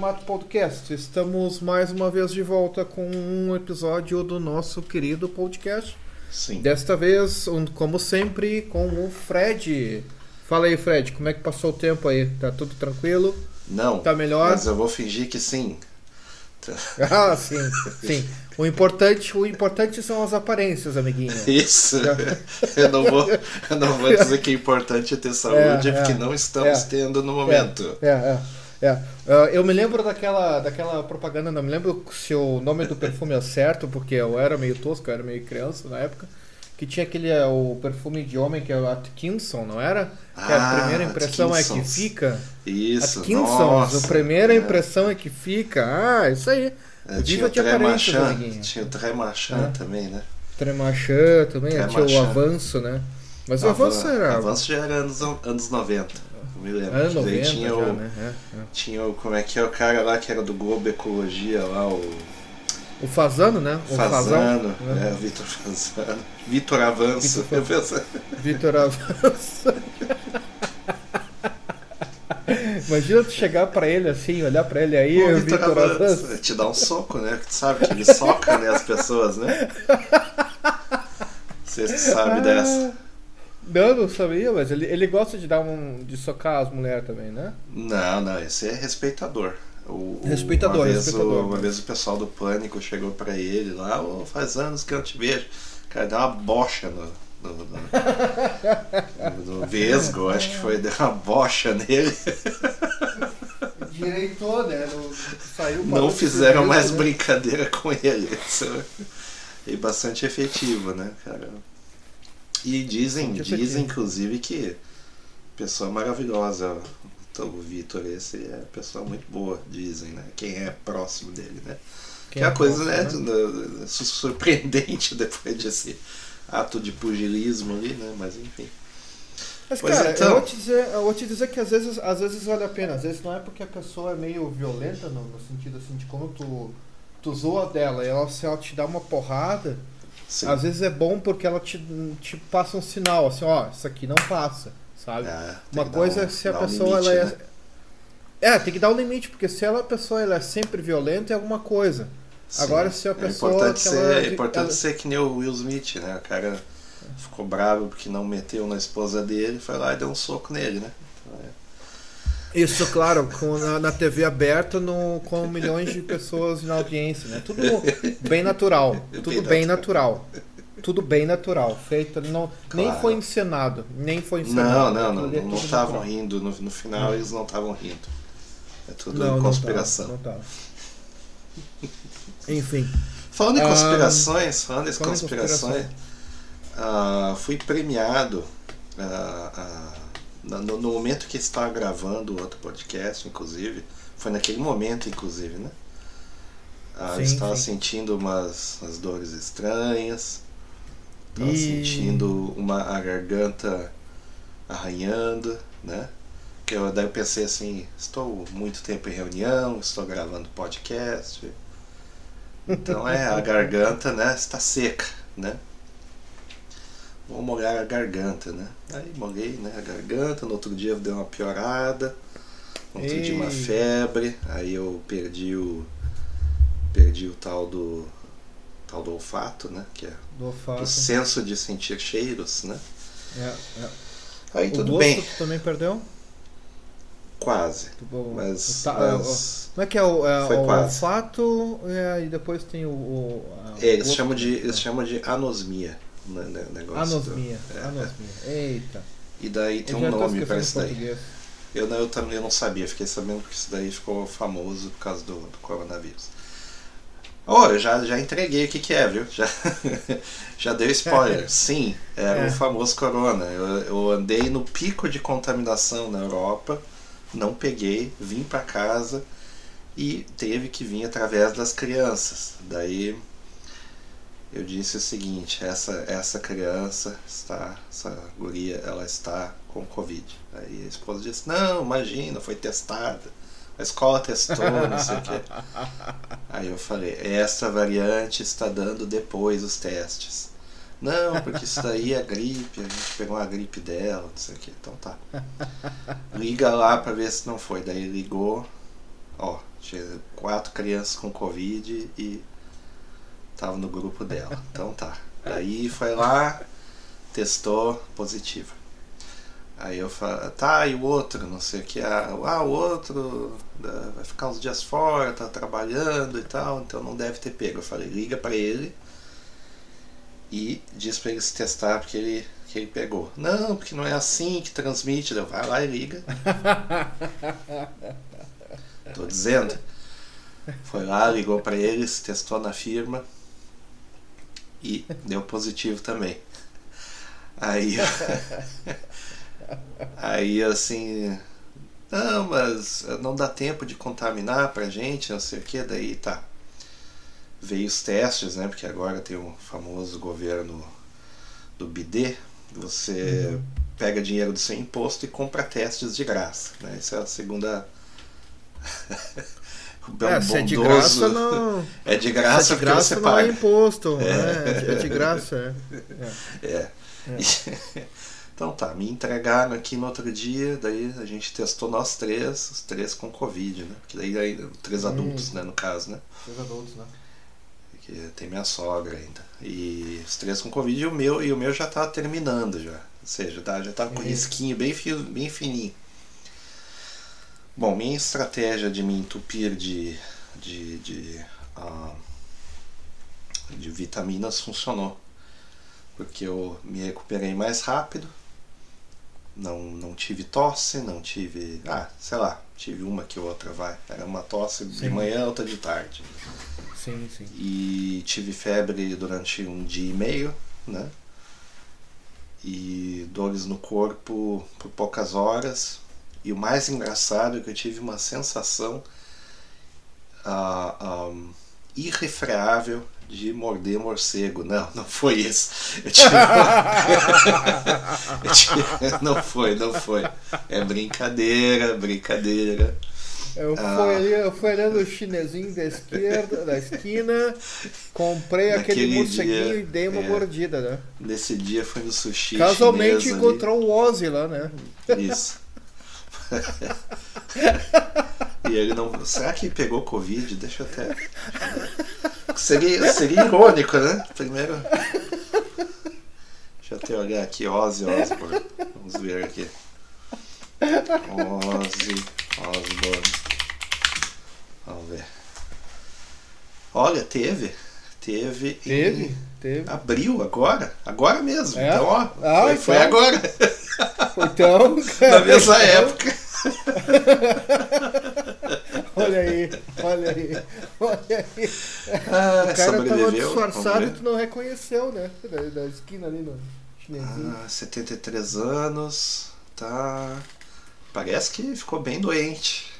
Raimato Podcast. Estamos mais uma vez de volta com um episódio do nosso querido podcast. Sim. Desta vez, um- como sempre, com o Fred. Fala aí, Fred, como é que passou o tempo aí? Tá tudo tranquilo? Não. Tá melhor? Mas eu vou fingir que sim. Ah, sim, sim. O importante, o importante são as aparências, amiguinho. Isso. Eu não vou, eu não vou dizer que é importante ter saúde, É, é, porque não estamos é. tendo no momento. É, é, é. Ah, eu me lembro daquela, daquela propaganda, não me lembro se o nome do perfume é certo, porque eu era meio tosco, eu era meio criança na época. Que tinha aquele é, o perfume de homem que é o Atkinson, não era? Que a Ah, primeira impressão é que Atkinsons. fica. Isso. Atkinsons, nossa. a primeira É. impressão é que fica. Ah, isso aí. É, tinha o Tremachan, tinha o Tremachan É. também, né? Tremachan também, tinha o avanço, né? Mas o avanço Avan- era. Avanço já era anos, anos 90. Me lembro. Anos Daí 90 tinha já, o, né? É, é. tinha o. Como é que é o cara lá que era do Globo Ecologia lá, o O Fazano, né? O. Fazano, né? é, o Vitor Fazano. Vitor Avanço. Vitor Eu penso- Vitor Avanço. Imagina tu chegar pra ele assim, olhar pra ele aí, o Vitor Vitor Avanço. Avanço. Te dá um soco, né? Tu sabe que ele soca né, as pessoas, né? Vocês que sabem dessa. Não, não sabia, mas ele, ele gosta de dar um. de socar as mulheres também, né? Não, não, esse é respeitador. O- Respeitador, uma vez, respeitador. O, uma vez o pessoal do Pânico chegou pra ele lá, "Ô, faz anos que eu não te vejo. Cara, deu uma bocha no, no, no, no Vesgo, acho que foi, deu uma bocha nele. Direitou, né? saiu Não fizeram mais brincadeira com ele. Isso é bastante efetivo, né, cara? E dizem, dizem inclusive que pessoa maravilhosa. Então, o Vitor, esse é pessoa muito boa, dizem, né? Quem é próximo dele, né? Que é a coisa, né, do- su- surpreendente depois desse ato de pugilismo ali, né? Mas enfim. Mas, Pois cara, então. eu, vou te dizer, eu vou te dizer que às vezes, às vezes vale a pena. Às vezes não é porque a pessoa é meio violenta, no, no sentido assim, de como tu, tu zoa dela e ela, se ela te dá uma porrada, Sim. às vezes é bom porque ela te, te passa um sinal, assim, ó, isso aqui não passa, sabe? É, Uma coisa um- é se a dar um pessoa limite, ela né? é. É, tem que dar um limite, porque se ela, a pessoa ela é sempre violenta é alguma coisa. Sim. Agora, se a pessoa É importante, que ser, ela- é importante ela- ser que nem o Will Smith, né? O cara ficou bravo porque não meteu na esposa dele, foi lá e deu um soco nele, né? Isso, claro, com, na, na TV aberta no, com milhões de pessoas na audiência, né? Tudo bem natural. Tudo Bem bem natural. Tudo bem natural. Feito, não, nem Claro. foi encenado. Nem foi Não, encenado. não, não ali é não estavam rindo. No, no final eles não estavam rindo. É tudo Não, não conspiração. tava, não tava. Enfim. Falando em Ah, conspirações, falando em falando em conspirações, ah, fui premiado ah, ah, no, no momento que estava gravando o outro podcast, inclusive, foi naquele momento, inclusive, né? Ah, Sim, estava sim. sentindo umas, umas dores estranhas, estava Ih. sentindo uma a garganta arranhando, né? Que eu, daí eu pensei assim, estou muito tempo em reunião, estou gravando podcast, então é, a garganta, né, está seca, né? Vou molhar a garganta, né? Aí molhei né, a garganta, no outro dia deu uma piorada, no outro dia uma Ei. febre, aí eu perdi o. Perdi o tal do. tal do olfato, né? Que é Do olfato. o senso de sentir cheiros, né? É, é. Aí O tudo bem. tu também perdeu? Quase. Tipo, Mas, ta- mas- Como é que é o, é, o olfato é, e depois tem o. o a- É, eles chamam de, eles chamam de anosmia. Negócio Anosmia. do- é, Anosmia. Eita. E daí tem Eu um nome pra isso daí. Eu, não- eu também não sabia, fiquei sabendo que isso daí ficou famoso por causa do, do coronavírus. Oh, eu já, já entreguei o que, que é, viu? Já, já dei spoiler. Sim, era É. o famoso corona. Eu, eu andei no pico de contaminação na Europa, não peguei, vim pra casa e teve que vir através das crianças. Daí eu disse o seguinte, essa, essa criança está, essa guria, ela está com Covid. Aí a esposa disse, não, imagina, foi testada. A escola testou, não sei o quê. Aí eu falei, essa variante está dando depois os testes. Não, porque isso daí é gripe, a gente pegou uma gripe dela, não sei o que, então tá. Liga lá pra ver se não foi. Daí ligou, ó, tinha quatro crianças com Covid e tava no grupo dela. Então tá. Daí foi lá, testou positivo. Aí eu falo, tá, e o outro, não sei o que, ah, ah, o outro vai ficar uns dias fora, tá trabalhando e tal, então não deve ter pego. Eu falei, liga pra ele e diz pra ele se testar porque ele, que ele pegou. Não, porque não é assim que transmite. Eu, vai lá e liga. Tô dizendo. Foi lá, ligou pra ele, se testou na firma e deu positivo também. Aí, aí assim, não, mas não dá tempo de contaminar pra gente, não sei o que, daí tá. Veio os testes, né? Porque agora tem o famoso governo do BD, você pega dinheiro do seu imposto e compra testes de graça. Né? Essa é a segunda. O É, se é de graça, não. É de Se graça é de porque graça, você não paga. é imposto. É, é de graça, é. É. então tá, me entregaram aqui no outro dia, daí a gente testou nós três, os três com Covid, né? Que daí, aí, três adultos, né, no caso, né? Os adultos, né? Que tem minha sogra ainda. E os três com Covid e o meu, e o meu já tá terminando já. Ou seja, tá, já tá com risquinho bem, fio, bem fininho. Bom, minha estratégia de me entupir de, de, de, ah, de vitaminas funcionou. Porque eu me recuperei mais rápido. Não, não tive tosse, não tive. Ah, sei lá, tive uma que outra, vai. Era uma tosse de Sim. manhã, outra de tarde Sim, sim. e tive febre durante um dia e meio, né? E dores no corpo por poucas horas. E o mais engraçado é que eu tive uma sensação ah, ah, irrefreável de morder morcego. Não, não foi isso. Eu tive eu tive- Não foi, não foi. É brincadeira, brincadeira. Eu Ah. fui ali, eu fui ali no chinesinho da esquerda, da esquina, comprei aquele Naquele morceguinho dia, e dei uma é. mordida, né? Nesse dia foi no sushi. Casualmente chinês ali. encontrou o Ozzy lá, né? Isso. e ele não. Será que pegou Covid? Deixa eu até. Seria, seria irônico, né? Primeiro. Deixa eu até olhar aqui, Ozzy Osbourne. Vamos ver aqui. Ozzy Osbourne. Vamos ver. Olha, teve. Teve. Teve, Em teve. abril, agora. Agora mesmo. É? Então, ó. Ah, foi, foi então. agora. Então, Na mesma então, época. Olha aí, olha aí, olha aí. Ah, O cara tava disfarçado e vamos tu não reconheceu, né? Da, da esquina ali no chinesinho. Ah, 73 anos. Tá. Parece que ficou bem doente.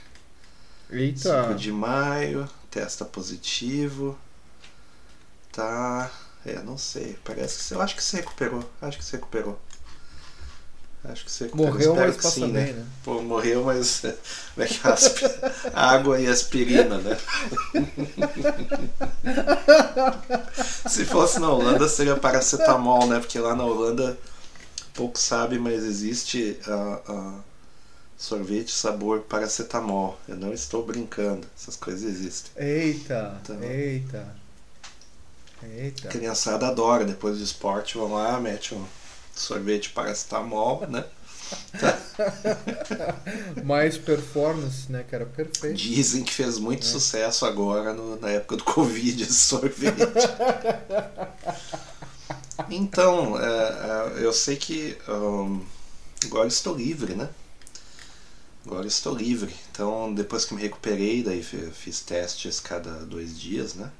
5 Eita. de maio, testa positivo. Tá. É, não sei. Parece que. Eu acho que se recuperou. Acho que se recuperou. Acho que recuperou. Morreu, mas que sim, bem, né? né? Pô, morreu, mas. Como é que? Aspi- Água e aspirina, né? Se fosse na Holanda seria paracetamol, né? Porque lá na Holanda, pouco sabe, mas existe ah, ah, sorvete sabor paracetamol. Eu não estou brincando, essas coisas existem. Eita, Tá. eita. Eita. Criançada adora, depois do esporte vão lá, mete um sorvete paracetamol, né? Mais performance, né, cara? Perfeito. Dizem que fez muito sucesso agora no- na época do Covid esse sorvete. então, é, é, eu sei que hum, agora estou livre, né? Agora estou livre. Então, depois que me recuperei, daí fi- fiz testes cada dois dias, né?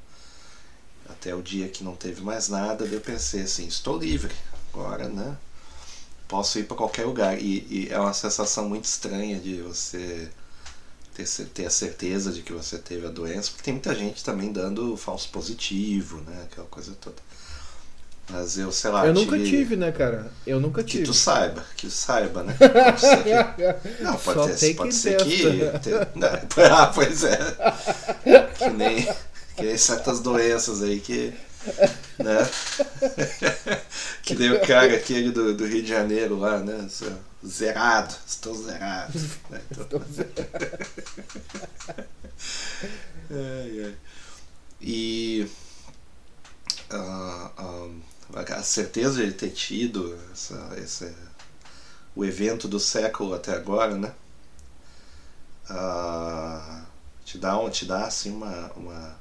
Até o dia que não teve mais nada, eu pensei assim, estou livre. Agora, né? Posso ir para qualquer lugar. E, e é uma sensação muito estranha de você ter, ter a certeza de que você teve a doença, porque tem muita gente também dando falso positivo, né? Aquela coisa toda. Mas eu, sei lá, eu nunca tive, né, cara? Eu nunca Que tive. tu saiba, que tu saiba, né? Pode ser que- Não, pode, Só ter, pode quem ser que. testa. te- né? Ah, pois é. Que nem, que nem certas doenças aí que. Né? Que nem o cara aquele do, do Rio de Janeiro lá, né? Zerado, estou zerado. né? Então- Ai, ai. E ah, a certeza de ter tido essa, esse, o evento do século até agora, né? Ah, te dá, um- te dá assim uma, uma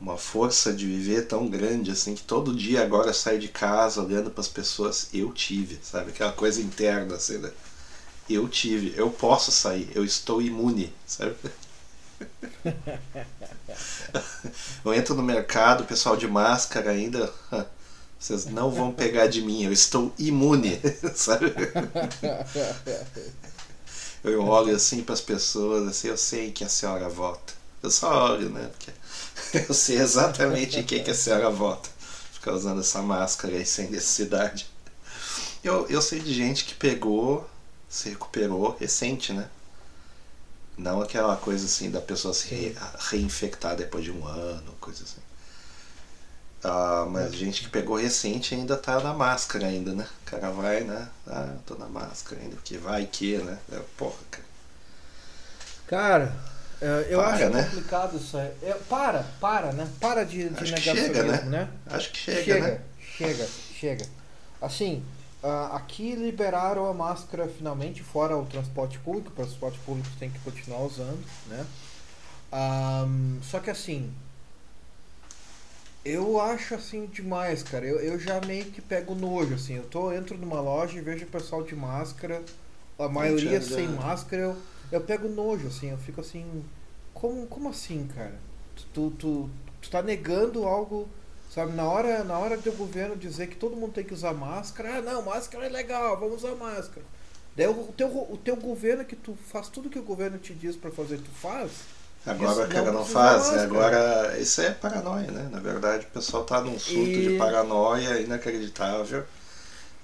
uma força de viver tão grande assim que todo dia agora sai de casa olhando para as pessoas. Eu tive sabe? Aquela coisa interna assim né? eu tive. Eu posso sair. Eu estou imune sabe? Eu entro no mercado pessoal de máscara ainda vocês não vão pegar de mim. Eu estou imune sabe? Eu olho assim para as pessoas assim eu sei que a senhora vota. Eu só olho né? Porque eu sei exatamente em quem que a senhora vota. Ficar usando essa máscara aí sem necessidade. Eu, eu sei de gente que pegou, se recuperou recente, né? Não aquela coisa assim da pessoa se re- reinfectar depois de um ano, coisa assim. Ah, mas gente que pegou recente ainda tá na máscara ainda, né? O cara vai, né? Ah, tô na máscara ainda, porque vai que, né? É, porra, cara. Cara, eu Para, acho né? complicado isso aí. É, para, para, né? Para de, de Acho chega, né? Acho que chega, chega, né? chega, chega. Assim, aqui liberaram a máscara finalmente, fora o transporte público, o transporte público tem que continuar usando, né? Ahm, só que assim, eu acho assim demais, cara. Eu, eu já meio que pego nojo, assim. Eu tô, entro numa loja e vejo o pessoal de máscara, a maioria sem máscara, eu, eu pego nojo, assim. Eu fico assim, como, como assim, cara? Tu, tu, tu tá negando algo, sabe? Na hora, na hora do governo dizer que todo mundo tem que usar máscara, ah, não, máscara é legal, vamos usar máscara. Daí o, o teu, o teu governo que tu faz tudo que o governo te diz pra fazer, tu faz. Agora o cara não faz, mais, né? agora isso é paranoia, né? Na verdade o pessoal tá num surto E- de paranoia inacreditável.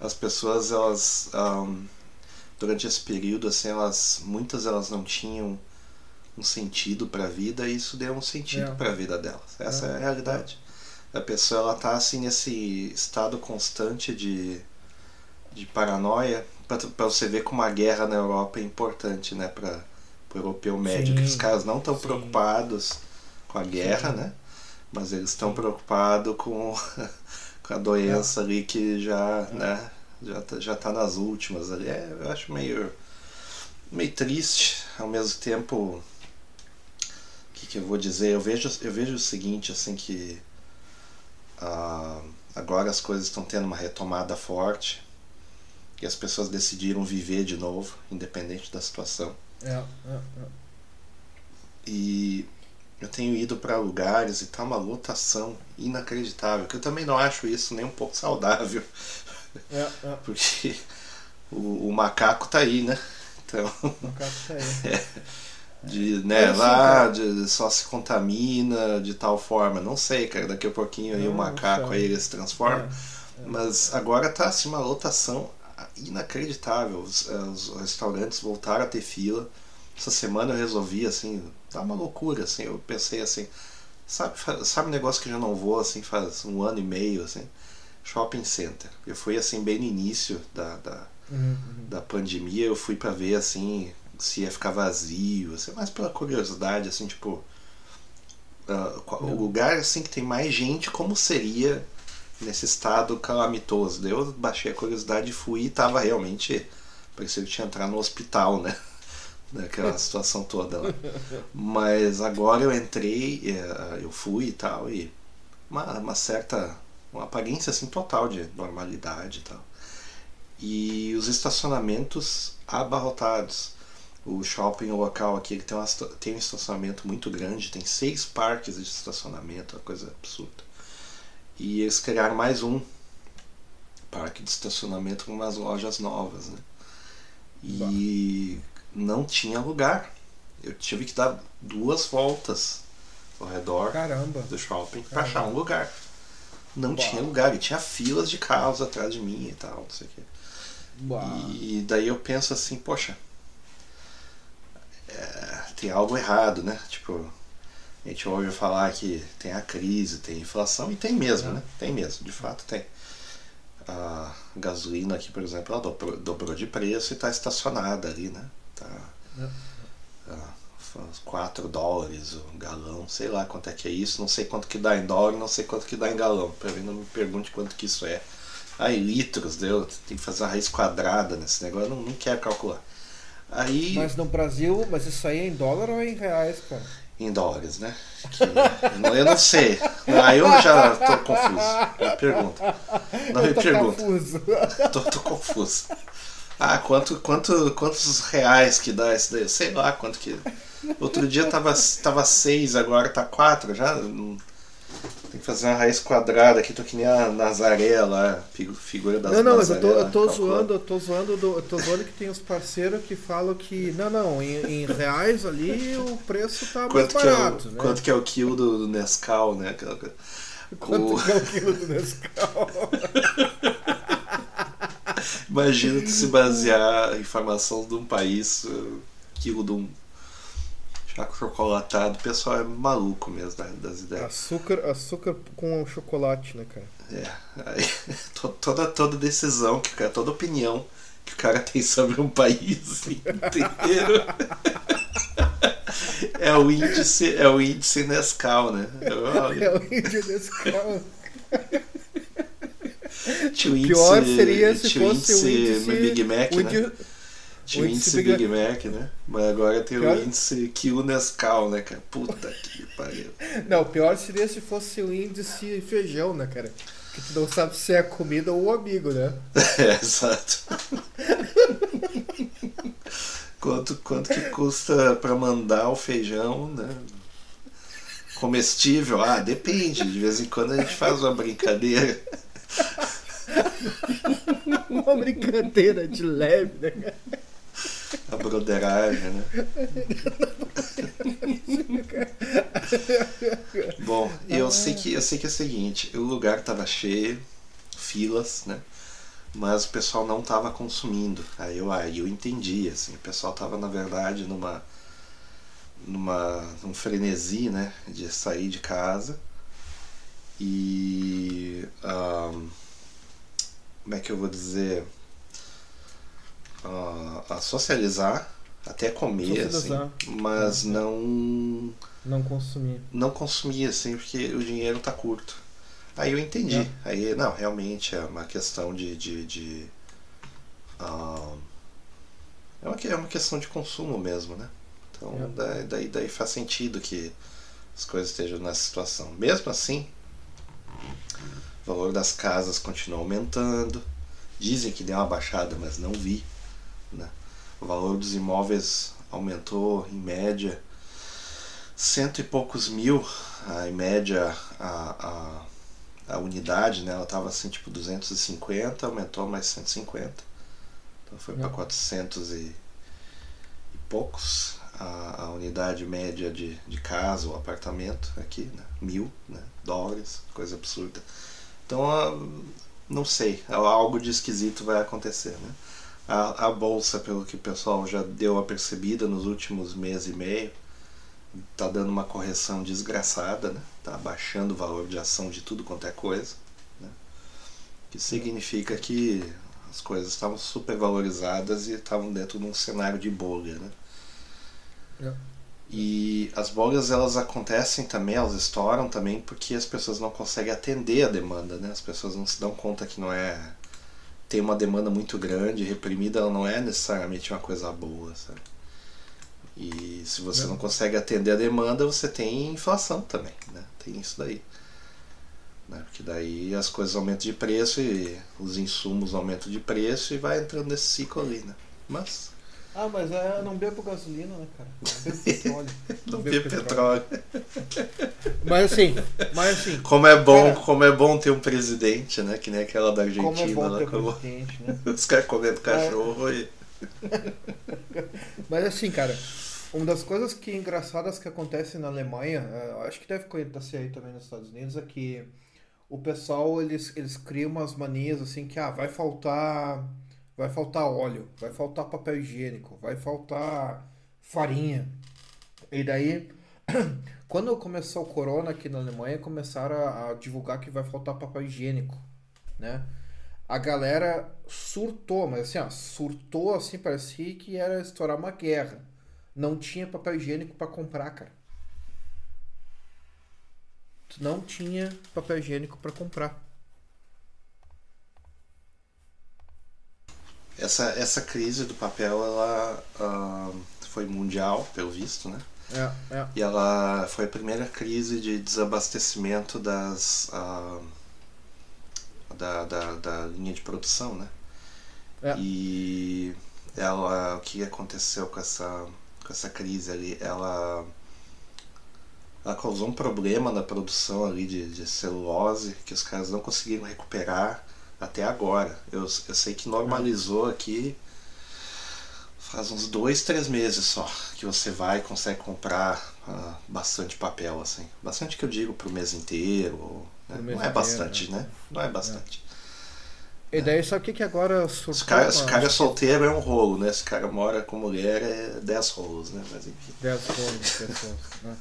As pessoas, elas ahn, durante esse período, assim, elas muitas elas não tinham um sentido para a vida e isso deu um sentido É. para a vida delas. Essa é. É. a realidade. A pessoa ela tá assim nesse estado constante de, de paranoia para você ver como a guerra na Europa é importante, né, para o europeu médio, que Sim, os caras não estão preocupados com a guerra, Sim. né? Mas eles estão preocupados com, com a doença ali que já, né, já tá, já tá nas últimas ali. É, eu acho meio meio triste, ao mesmo tempo o que, que eu vou dizer? Eu vejo, eu vejo o seguinte, assim, que ah, agora as coisas estão tendo uma retomada forte e as pessoas decidiram viver de novo, independente da situação. É, é, é. E eu tenho ido para lugares e tá uma lotação inacreditável, que eu também não acho isso nem um pouco saudável, É, é. porque o, o macaco tá aí, né? Então, No caso, isso aí. de, né, lá de, só se contamina de tal forma, não sei, cara, daqui a pouquinho aí o Não, macaco sabe. aí ele se transforma. É. Mas agora tá assim uma lotação inacreditável. Os, eh, os restaurantes voltaram a ter fila. Essa semana eu resolvi assim, tá uma loucura assim. Eu pensei assim, sabe, sabe um negócio que eu já não vou assim faz um ano e meio assim, shopping center. Eu fui assim bem no início da, da, Uhum, uhum. da pandemia, eu fui pra ver assim se ia ficar vazio, assim, mais pela curiosidade assim, tipo qual- o lugar assim que tem mais gente, como seria nesse estado calamitoso. Daí eu baixei a curiosidade e fui e tava realmente Parecia que tinha entrar no hospital, né? Naquela situação toda lá. Mas agora eu entrei, eh, eu fui e tal, e uma, uma certa. Uma aparência assim total de normalidade e tal. E os estacionamentos abarrotados. O shopping local aqui ele tem, uma, tem um estacionamento muito grande, tem seis parques de estacionamento, uma coisa absurda. E eles criaram mais um parque de estacionamento com umas lojas novas, né? E não tinha lugar. Eu tive que dar duas voltas ao redor Caramba. do shopping para achar um lugar. Não tinha lugar, e tinha filas de carros atrás de mim e tal, não sei o quê. E daí eu penso assim, poxa, é, tem algo errado, né? Tipo, a gente ouve falar que tem a crise, tem inflação, e tem mesmo, É. né? Tem mesmo, de fato tem. A gasolina aqui, por exemplo, ela dobrou, dobrou de preço e está estacionada ali, né? Tá É. ah, uns 4 dólares o galão, sei lá quanto é que é isso, não sei quanto que dá em dólar, não sei quanto que dá em galão. Pra mim não me pergunte quanto que isso é. Aí litros, deu, tem que fazer uma raiz quadrada nesse negócio, não, não quero calcular. Aí Mas no Brasil, mas isso aí é em dólar ou é em reais, cara? em dólares, né? Que eu, não, sei. Aí eu já tô confuso. Me pergunta. Não me pergunta. confuso. Tô, tô confuso. Ah, quanto, quanto, quantos reais que dá isso daí? Sei lá quanto que. Outro dia tava, tava seis, agora tá quatro já. Não- Tem que fazer uma raiz quadrada aqui, tô que nem a Nazaré lá, figu- figura das Não, não, mas eu tô, eu tô zoando, eu tô zoando, do, eu tô zoando que tem os parceiros que falam que. Não, não, em, em reais ali o preço tá mais Quanto que, é barato, o, né? quanto que é o quilo do, do Nescau, né? Aquela. Quanto o- que é o quilo do Nescau? Imagina tu se basear a informação de um país, quilo de um chaco chocolatado, o pessoal é maluco mesmo da- das ideias. Açúcar, açúcar com chocolate, né, cara? É, aí, to- toda, toda decisão, que cara, toda opinião que o cara tem sobre um país inteiro é o índice, é o índice Nescau, né? É o índio Nescau. Pior índice- seria se fosse o índice. Big Mac, o né? Tinha o índice índice Big, Big Mac, né? Mas agora tem Pior- o índice Quilo Nescau, né, cara? Puta que pariu. Não, pior seria se fosse o índice feijão, né, cara? Que tu não sabe se é a comida ou o amigo, né? É, exato. quanto, quanto que custa pra mandar o feijão, né? Comestível? Ah, depende. De vez em quando a gente faz uma brincadeira. Uma brincadeira de leve, né, cara? Broderagem, né? Bom, eu sei que eu sei que é o seguinte, o lugar tava cheio, filas, né? Mas o pessoal não tava consumindo. Aí eu, aí eu entendi, assim, o pessoal tava na verdade numa numa num frenesi, né, de sair de casa. E ahn, como é que eu vou dizer? Ah, a socializar, até comer, Socializar. assim, mas não Não consumir. não consumir assim porque o dinheiro tá curto. Aí eu entendi. É. Aí não, realmente é uma questão de, de, de ah, é, uma, é uma questão de consumo mesmo, né? Então É. daí, daí, daí faz sentido que as coisas estejam nessa situação. Mesmo assim, o valor das casas continua aumentando. Dizem que deu uma baixada, mas não vi. Né? O valor dos imóveis aumentou em média cento e poucos mil, em média a, a, a unidade, né? Ela estava assim tipo 250, aumentou mais 150. Então foi para É. 400 e, e poucos a, a unidade média de, de casa ou apartamento aqui, né? Mil né? dólares, coisa absurda. Então, não sei, algo de esquisito vai acontecer, né? A, a bolsa, pelo que o pessoal já deu a percebida nos últimos mês e meio, tá dando uma correção desgraçada, né? Tá abaixando o valor de ação de tudo quanto é coisa, né? Que significa que as coisas estavam super valorizadas e estavam dentro de um cenário de bolha, né? É. E as bolhas elas acontecem também, elas estouram também porque as pessoas não conseguem atender a demanda, né? As pessoas não se dão conta que não é tem uma demanda muito grande, reprimida, ela não é necessariamente uma coisa boa, sabe? E se você não, não consegue atender a demanda, você tem inflação também, né? Tem isso daí. Né? Porque daí as coisas aumentam de preço e os insumos aumentam de preço e vai entrando nesse ciclo ali, né? Mas. Ah, mas é, não bebo gasolina, né, cara? Não bebo petróleo. não, não bebo petróleo. petróleo. mas assim, mas assim. Como é bom, cara, como é bom ter um presidente, né? Que nem aquela da Argentina como é bom lá. Ter como... presidente, né? Os caras comendo cachorro e. mas assim, cara, uma das coisas que engraçadas que acontece na Alemanha, é, acho que deve acontecer aí também nos Estados Unidos, é que o pessoal eles, eles criam umas manias assim que ah, vai faltar vai faltar óleo, vai faltar papel higiênico, vai faltar farinha. E daí, quando começou o corona aqui na Alemanha, começaram a, a divulgar que vai faltar papel higiênico, né? A galera surtou, mas assim, ó, surtou assim, parecia que era estourar uma guerra. Não tinha papel higiênico para comprar, cara não tinha papel higiênico para comprar. Essa, essa crise do papel ela uh, foi mundial, pelo visto, né? É, é. E ela foi a primeira crise de desabastecimento das uh, da, da, da, linha de produção, né? É. E ela, o que aconteceu com essa, com essa crise ali? Ela ela causou um problema na produção ali de, de celulose que os caras não conseguiram recuperar até agora. Eu, eu sei que normalizou aqui faz uns dois, três meses só que você vai e consegue comprar uh, bastante papel, assim. Bastante que eu digo pro mês inteiro. Né? Mês não é bastante, né? né? Não é bastante. É. E daí sabe o que, que agora surgiu? Se cara, se cara é solteiro é um rolo, né? Se cara mora com mulher é dez rolos, né? Mas enfim. Dez rolos, dez rolos, né?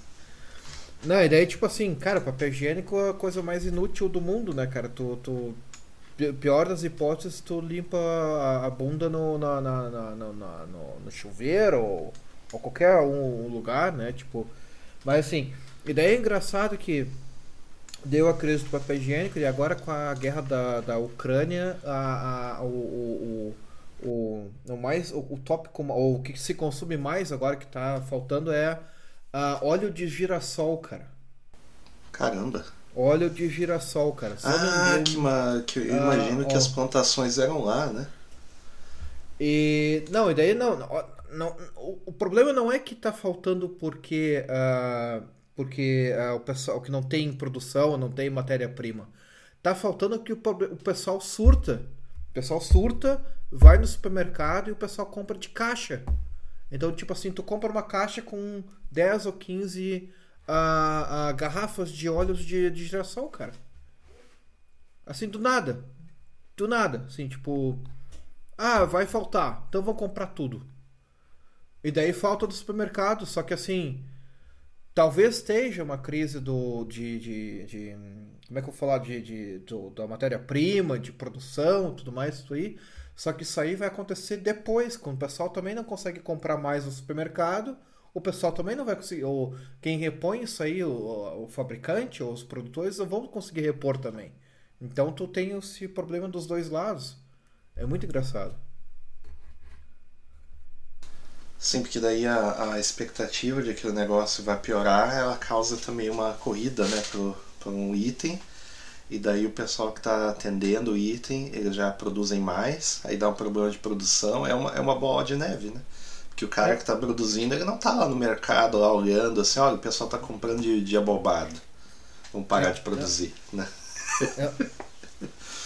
Não, e daí, tipo assim, cara, papel higiênico é a coisa mais inútil do mundo, né, cara? Tu, tu pior das hipóteses, tu limpa a, bunda no, na, na, na, no, no, chuveiro ou, ou qualquer um, lugar, né? Tipo, mas assim, e daí é engraçado que deu a crise do papel higiênico e agora com a guerra da, da Ucrânia, a, a, o, o, o, o, mais, o, o tópico, ou o que se consome mais agora que tá faltando é ah, óleo de girassol, cara. Caramba. Óleo de girassol, cara. Só ah, que, ma... que eu imagino ah, que ó. as plantações eram lá, né? E não, e daí não, não, o, o problema não é que tá faltando porque uh, porque uh, o pessoal que não tem produção, não tem matéria-prima. Tá faltando que o, o pessoal surta. O pessoal surta, vai no supermercado e o pessoal compra de caixa. Então, tipo assim, tu compra uma caixa com 10 ou 15 uh, uh, garrafas de óleos de, de girassol, cara. Assim, do nada. Do nada. Assim, tipo. Ah, vai faltar. Então vou comprar tudo. E daí falta do supermercado. Só que assim. Talvez esteja uma crise do. de. de, de como é que eu vou falar? De, de, do, da matéria-prima, de produção, tudo mais, isso aí. Só que isso aí vai acontecer depois, quando o pessoal também não consegue comprar mais no supermercado o pessoal também não vai conseguir. Ou quem repõe isso aí, o, o fabricante ou os produtores, não vão conseguir repor também. Então tu tem esse problema dos dois lados. É muito engraçado. Sim, porque daí a, a expectativa de que o negócio vai piorar, ela causa também uma corrida né, para um item. E daí o pessoal que está atendendo o item, eles já produzem mais, aí dá um problema de produção, é uma, é uma bola de neve, né? Que o cara que está produzindo, ele não está lá no mercado, lá olhando assim, olha, o pessoal está comprando de, de abobado. Vamos parar é, de produzir, é. né?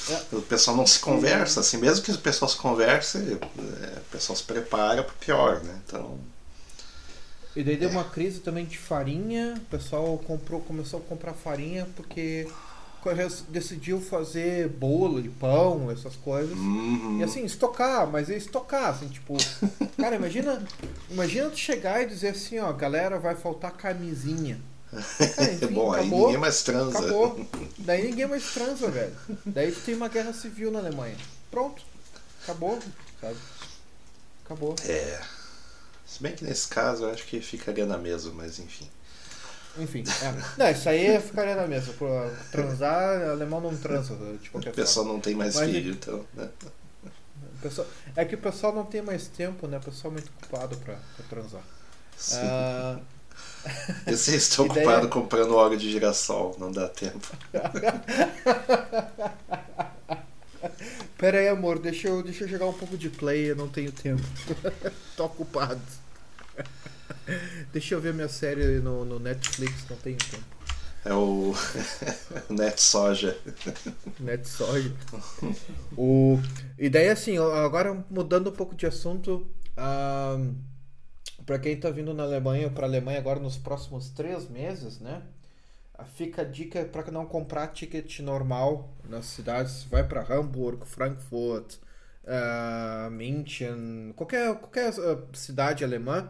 É. o pessoal não se conversa, assim, mesmo que o pessoal se converse, é, o pessoal se prepara para pior, né? Então. E daí deu uma crise também de farinha, o pessoal comprou, começou a comprar farinha porque decidiu fazer bolo de pão, essas coisas. Uhum. E assim, estocar, mas é estocar, assim, tipo. cara, imagina. Imagina tu chegar e dizer assim, ó, galera, vai faltar camisinha. Cara, enfim, Bom, acabou, aí ninguém mais transa. Acabou. Daí ninguém mais transa, velho. Daí tu tem uma guerra civil na Alemanha. Pronto. Acabou, sabe? Acabou. É. Se bem que nesse caso eu acho que ficaria na mesa, mas enfim. Enfim, é. Não, isso aí ficaria na mesa. Por transar, alemão não transa de qualquer forma. O pessoal não tem mais Mas, filho, então. Né? pessoal, é que o pessoal não tem mais tempo, né? O pessoal é muito ocupado pra, pra transar. Sim. Ah, Eu sei, estou Ideia- ocupado comprando óleo de girassol, não dá tempo. pera aí, amor, deixa eu, deixa eu jogar um pouco de play, eu não tenho tempo. Tô ocupado. Deixa eu ver minha série no, no Netflix, não tenho tempo. É o Net Soja. Net soja. o... E daí assim, agora mudando um pouco de assunto, ah, para quem tá vindo na Alemanha, para Alemanha agora nos próximos três meses, né? Fica a dica para não comprar ticket normal nas cidades. Vai para Hamburgo, Frankfurt, ah, München, qualquer, qualquer ah, cidade alemã.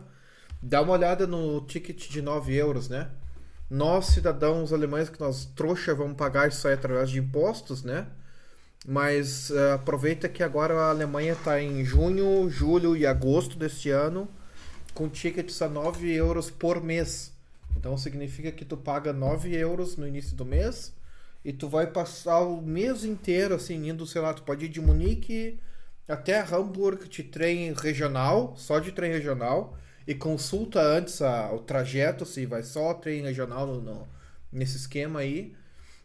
Dá uma olhada no ticket de 9 euros, né? Nós, cidadãos alemães, que nós trouxa, vamos pagar isso aí através de impostos, né? Mas eh, aproveita que agora a Alemanha está em junho, julho e agosto deste ano com tickets a 9 euros por mês. Então significa que tu paga 9 euros no início do mês e tu vai passar o mês inteiro assim, indo, sei lá, tu pode ir de Munique até Hamburgo de trem regional, só de trem regional, e consulta antes a- o trajeto, se vai só trem regional no, no- nesse esquema aí.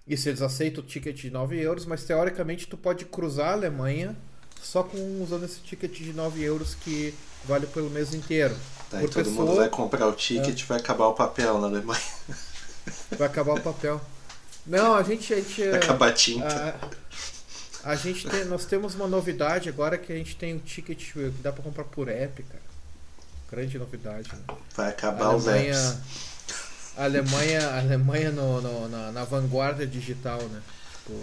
E se eles aceitam o ticket de 9 euros, mas teoricamente tu pode cruzar a Alemanha só com usando esse ticket de 9 euros que vale pelo mês inteiro. Daí Por todo mundo pessoa- vai comprar o ticket e vai acabar o papel na Alemanha. Vai acabar o papel. Não, a gente. A gente Vai acabar a tinta. a, a gente tem, nós temos uma novidade agora que a gente tem um ticket que dá pra comprar por app, cara. Grande novidade. Né? Vai A acabar os Alemanha, apps. a Alemanha, a Alemanha no, no- na, na vanguarda digital, né? Tipo,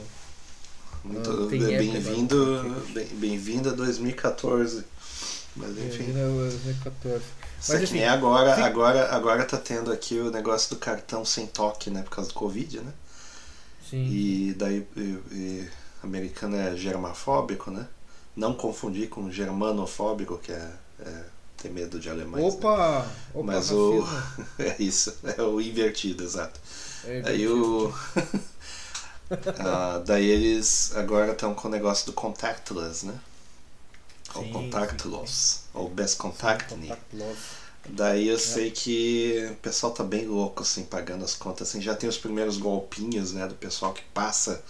Muito app bem-vindo, bem- bem-vindo a 2014. Mas enfim. é, 2014. Isso Mas, é enfim, agora, fi- agora, agora tá tendo aqui o negócio do cartão sem toque, né? Por causa do Covid, né? Sim. E daí e, e, americano é germafóbico, né? Não confundir com germanofóbico, que é, é ter medo de alemães. né? Opa! Opa, Mas o. é isso, é o invertido, exato. É Aí o. Ah, daí eles agora estão com o negócio do contactless, né? Ou Sim, contactless. Ou best contact me. Contactless. Daí eu sei que o pessoal tá bem louco, assim, pagando as contas. Assim, já tem os primeiros golpinhos, né? Do pessoal que passa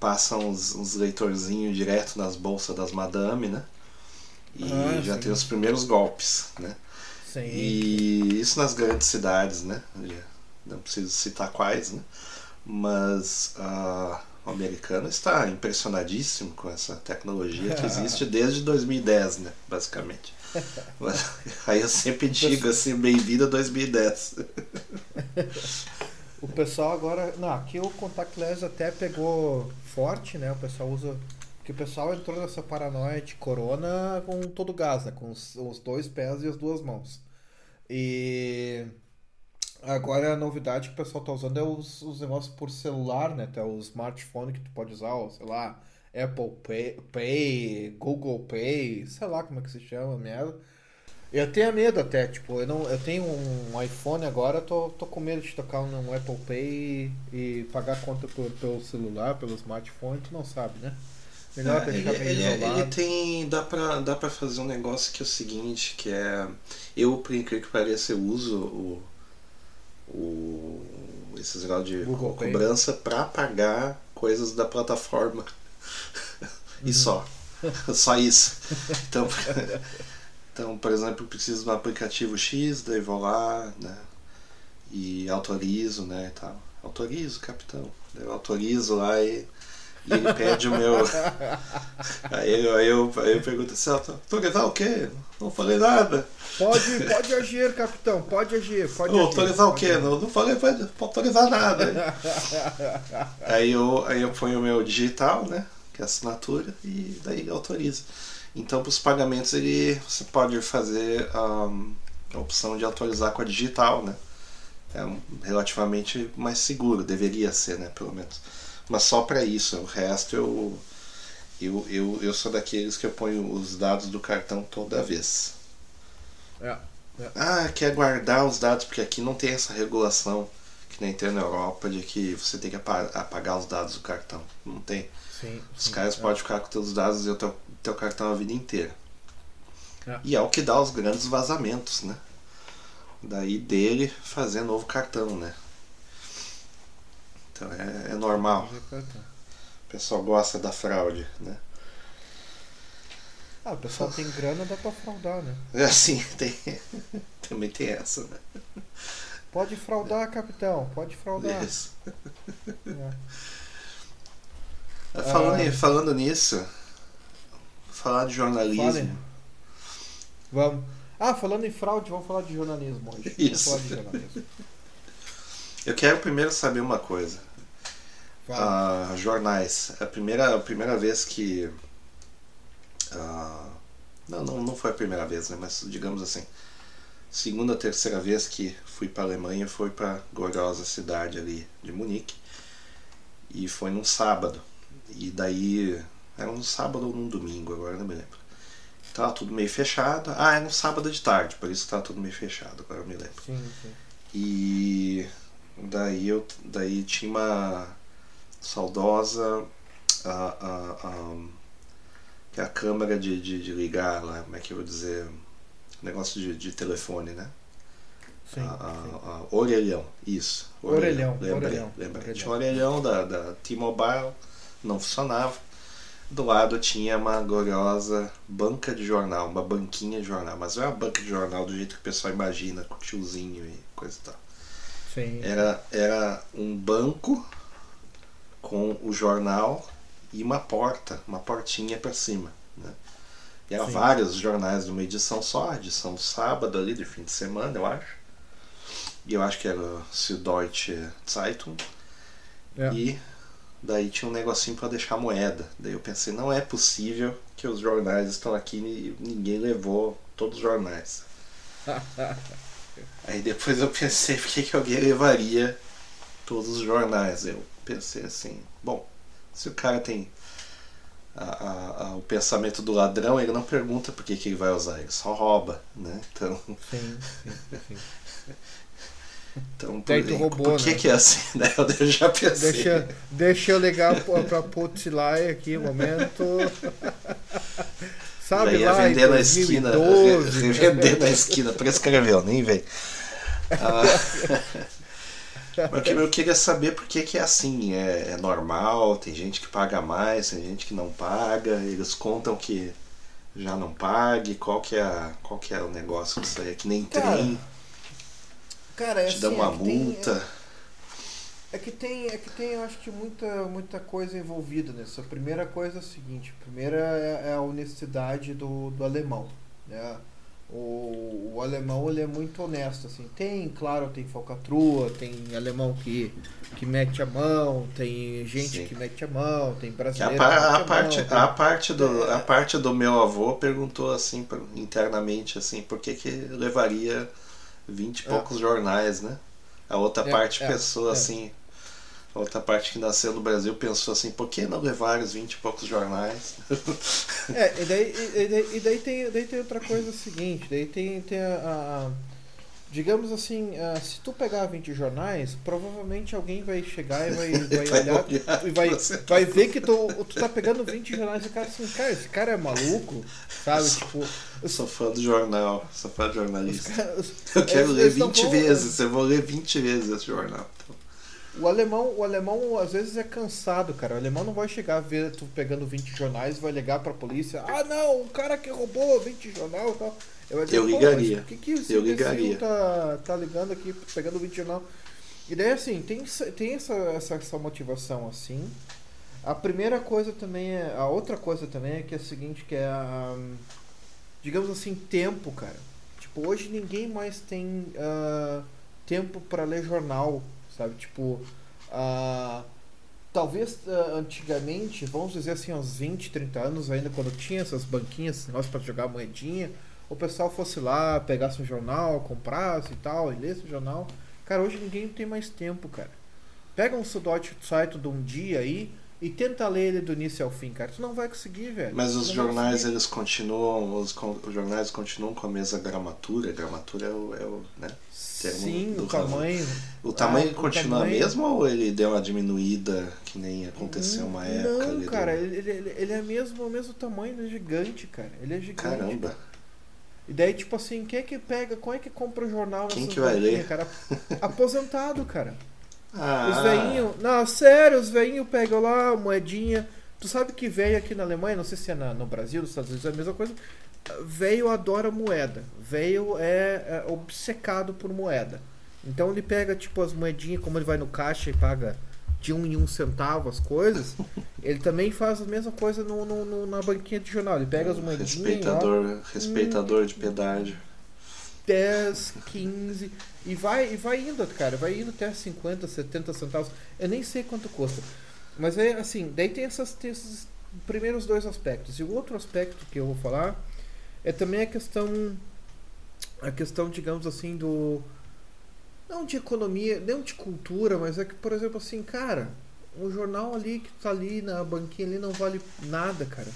passa uns, uns leitorzinhos direto nas bolsas das madame, né? E Ah, já sim. tem os primeiros golpes, né? Sim. E isso nas grandes cidades, né? Não preciso citar quais, né? Mas ah, o americano está impressionadíssimo com essa tecnologia que existe desde 2010, né? Basicamente. Mas, aí eu sempre digo assim, bem-vindo a 2010. O pessoal agora. Não, aqui o contactless até pegou forte, né? O pessoal usa. Porque o pessoal entrou nessa paranoia de corona com todo gás, né? Com os, dois pés e as duas mãos. E agora a novidade que o pessoal tá usando é os, os negócios por celular, né? Até o smartphone que tu pode usar, ou, sei lá, Apple Pay, Pay, Google Pay, sei lá como é que se chama, merda. Eu tenho medo até, tipo, eu, não, eu tenho um iPhone agora, tô, tô com medo de tocar um Apple Pay e, e pagar conta por, pelo celular, pelo smartphone, tu não sabe, né? Melhor É, ele, ele, isolado. ele tem. Dá pra, dá pra fazer um negócio que é o seguinte, que é. Eu, por incrível que pareça, eu uso o. o esses negócios de Google cobrança pra pagar coisas da plataforma. e Uhum. só. só isso. Então, então, por exemplo, eu preciso de um aplicativo X, daí vou lá, né? E autorizo, né? E tal. Autorizo, capitão. Eu autorizo lá e, e ele pede o meu. Aí, eu- aí, eu, aí eu pergunto assim, "Ah, autorizar o quê? Não falei nada. Pode, pode agir, capitão, pode agir, pode Ô, o pode quê? agir. Não, não falei pra autorizar nada. aí, eu, aí eu ponho o meu digital, né? Que é a assinatura, e daí ele autoriza. Então, para os pagamentos, ele, você pode fazer ahm, a opção de autorizar com a digital, né? É um- relativamente mais seguro, deveria ser, né? Pelo menos. Mas só para isso, o resto eu, eu, eu, eu sou daqueles que eu ponho os dados do cartão toda vez. É. Ah, quer guardar os dados, porque aqui não tem essa regulação. que nem tem na Europa, de que você tem que apa- apagar os dados do cartão. Não tem. Sim. Os sim, caras é. podem ficar com teus dados e o teu, teu cartão a vida inteira. É. E é o que dá os grandes vazamentos, né? Daí dele fazer novo cartão, né? Então é, é normal. O pessoal gosta da fraude, né? Ah, o pessoal tem grana, dá pra fraudar, né? É assim, tem, também tem essa, né? Pode fraudar, capitão, pode fraudar. Isso. É. Falando, Ah. falando nisso, falar de jornalismo. Fale. Vamos. Ah, falando em fraude, vamos falar de jornalismo hoje. Isso. Vamos falar de jornalismo. Eu quero primeiro saber uma coisa. Ah, jornais. A primeira, a primeira vez que. ah, não, não, não foi a primeira vez, né? Mas digamos assim. Segunda, terceira vez que fui para Alemanha foi para gloriosa cidade ali de Munique. E foi num sábado. E daí. Era um sábado ou num domingo, agora não me lembro. Tava tudo meio fechado. Ah, era um sábado de tarde, por isso tava tudo meio fechado, agora eu me lembro. Sim, sim. E daí eu daí tinha uma saudosa a, a, a, que é a câmera de, de, de ligar lá, como é que eu vou dizer? Negócio de, de telefone, né? Sim, a, orelhão, isso. Orelhão, lembrei, orelhão, lembrei. orelhão. Tinha um orelhão da, da T-Mobile, não funcionava. Do lado tinha uma gloriosa banca de jornal, uma banquinha de jornal, mas não é uma banca de jornal do jeito que o pessoal imagina, com tiozinho e coisa e tal. Sim. Era, era um banco com o jornal e uma porta, uma portinha para cima. Né? E eram Sim. vários jornais de uma edição só, edição do sábado ali, de fim de semana, eu acho. E eu acho que era o Süddeutsche Zeitung. É. E daí tinha um negocinho para deixar moeda. Daí eu pensei, não é possível que os jornais estão aqui e ninguém levou todos os jornais. Aí depois eu pensei, por que, que alguém levaria todos os jornais? Eu pensei assim, bom, se o cara tem a- a- a- o pensamento do ladrão, ele não pergunta por que, que ele vai usar, ele só rouba, né? Então, Sim, sim, sim. então por, roubou, por que, né? que é assim? Daí eu já pensei. Deixa, deixa eu ligar pra, Putzilai aqui um momento. Já Sabe ia lá, vender na esquina, 2012, re- revender na esquina, prescreveu, nem vem. Ah, Mas eu queria saber por que, que é assim, é, é normal, tem gente que paga mais, tem gente que não paga, eles contam que já não pague, qual que é, a- qual que é o negócio disso aí, é que nem Cara, trem, Cara, é te dão assim, uma é que tem- multa. É que tem, é que tem, eu acho que muita, muita coisa envolvida nisso. A primeira coisa é a seguinte, a primeira é, é a honestidade do, do alemão, né? O, o alemão ele é muito honesto, assim. Tem, claro, tem falcatrua, tem alemão que, que mete a mão, tem gente Sim. que mete a mão, tem brasileiro a, que par- a a parte, mão, a, parte do, É. a parte do meu avô perguntou assim, internamente, assim, por que, que levaria vinte e É. poucos jornais, né? A outra É, parte é, pensou é. assim, a outra parte que nasceu no Brasil pensou assim, por que não levar os vinte e poucos jornais? É, e daí, e, daí, e daí tem, daí tem outra coisa seguinte, daí tem, tem a, a- digamos assim, se tu pegar 20 jornais, provavelmente alguém vai chegar e vai, vai, Vai olhar olhar e vai, vai ver que tu, tu tá pegando 20 jornais e o cara assim, cara, esse cara é maluco, sabe? Tipo, Eu sou fã do jornal, sou fã de jornalista. caras. Eu quero ler eles tão 20 bom, vezes, eu vou ler 20 vezes esse jornal. O alemão, o alemão às vezes é cansado, cara. O alemão não vai chegar a ver tu pegando 20 jornais vai ligar pra polícia. Ah, não, o cara que roubou 20 jornal e tal. Eu, dizer, Eu "Pô, ligaria. Por que, que esse Eu ligaria. Tá, tá ligando aqui, pegando 20 jornal? E daí, assim, tem, essa- tem essa, essa, essa motivação, assim. A primeira coisa também é... A outra coisa também é que é a seguinte, que é a... Digamos assim, tempo, cara. Tipo, hoje ninguém mais tem ah, tempo pra ler jornal, sabe? Tipo, ah, talvez ah, antigamente, vamos dizer assim, uns 20, 30 anos ainda, quando tinha essas banquinhas, nós para jogar moedinha, o pessoal fosse lá, pegasse um jornal, comprasse e tal, e lesse o jornal. Cara, hoje ninguém tem mais tempo, cara. Pega um site de um dia aí, e tenta ler ele do início ao fim, cara. Tu não vai conseguir, velho. Mas os jornais, eles continuam, os, os jornais continuam com a mesma gramatura. Gramatura é o, é o né? termo Sim, do o tamanho. O tamanho Ah, o continua tamanho- mesmo ou ele deu uma diminuída que nem aconteceu uma época Não, cara, ele, ele, ele é mesmo o mesmo tamanho, ele é gigante, cara. Ele é gigante. Caramba. E daí, tipo assim, quem é que pega, qual é que compra o jornal Quem que vai ler? cara? Aposentado, cara. Ah, Os veinhos. Não, sério, os veinhos pegam lá a moedinha. Tu sabe que veio aqui na Alemanha, não sei se é na- no Brasil, nos Estados Unidos é a mesma coisa. Veio adora moeda. Veio é, é obcecado por moeda. Então ele pega tipo as moedinhas, como ele vai no caixa e paga de um em um centavo as coisas, ele também faz a mesma coisa no, no- no- na banquinha de jornal. Ele pega as moedinhas respeitador, respeitador de pedágio. 10, 15 e vai e vai indo, cara, vai indo até 50, 70 centavos. Eu nem sei quanto custa. Mas é assim, daí tem, essas, esses primeiros dois aspectos. E o outro aspecto que eu vou falar é também a questão a questão, digamos assim, do não de economia, não de cultura, mas é que, por exemplo, assim, cara, o jornal ali que tá ali na banquinha ali não vale nada, cara.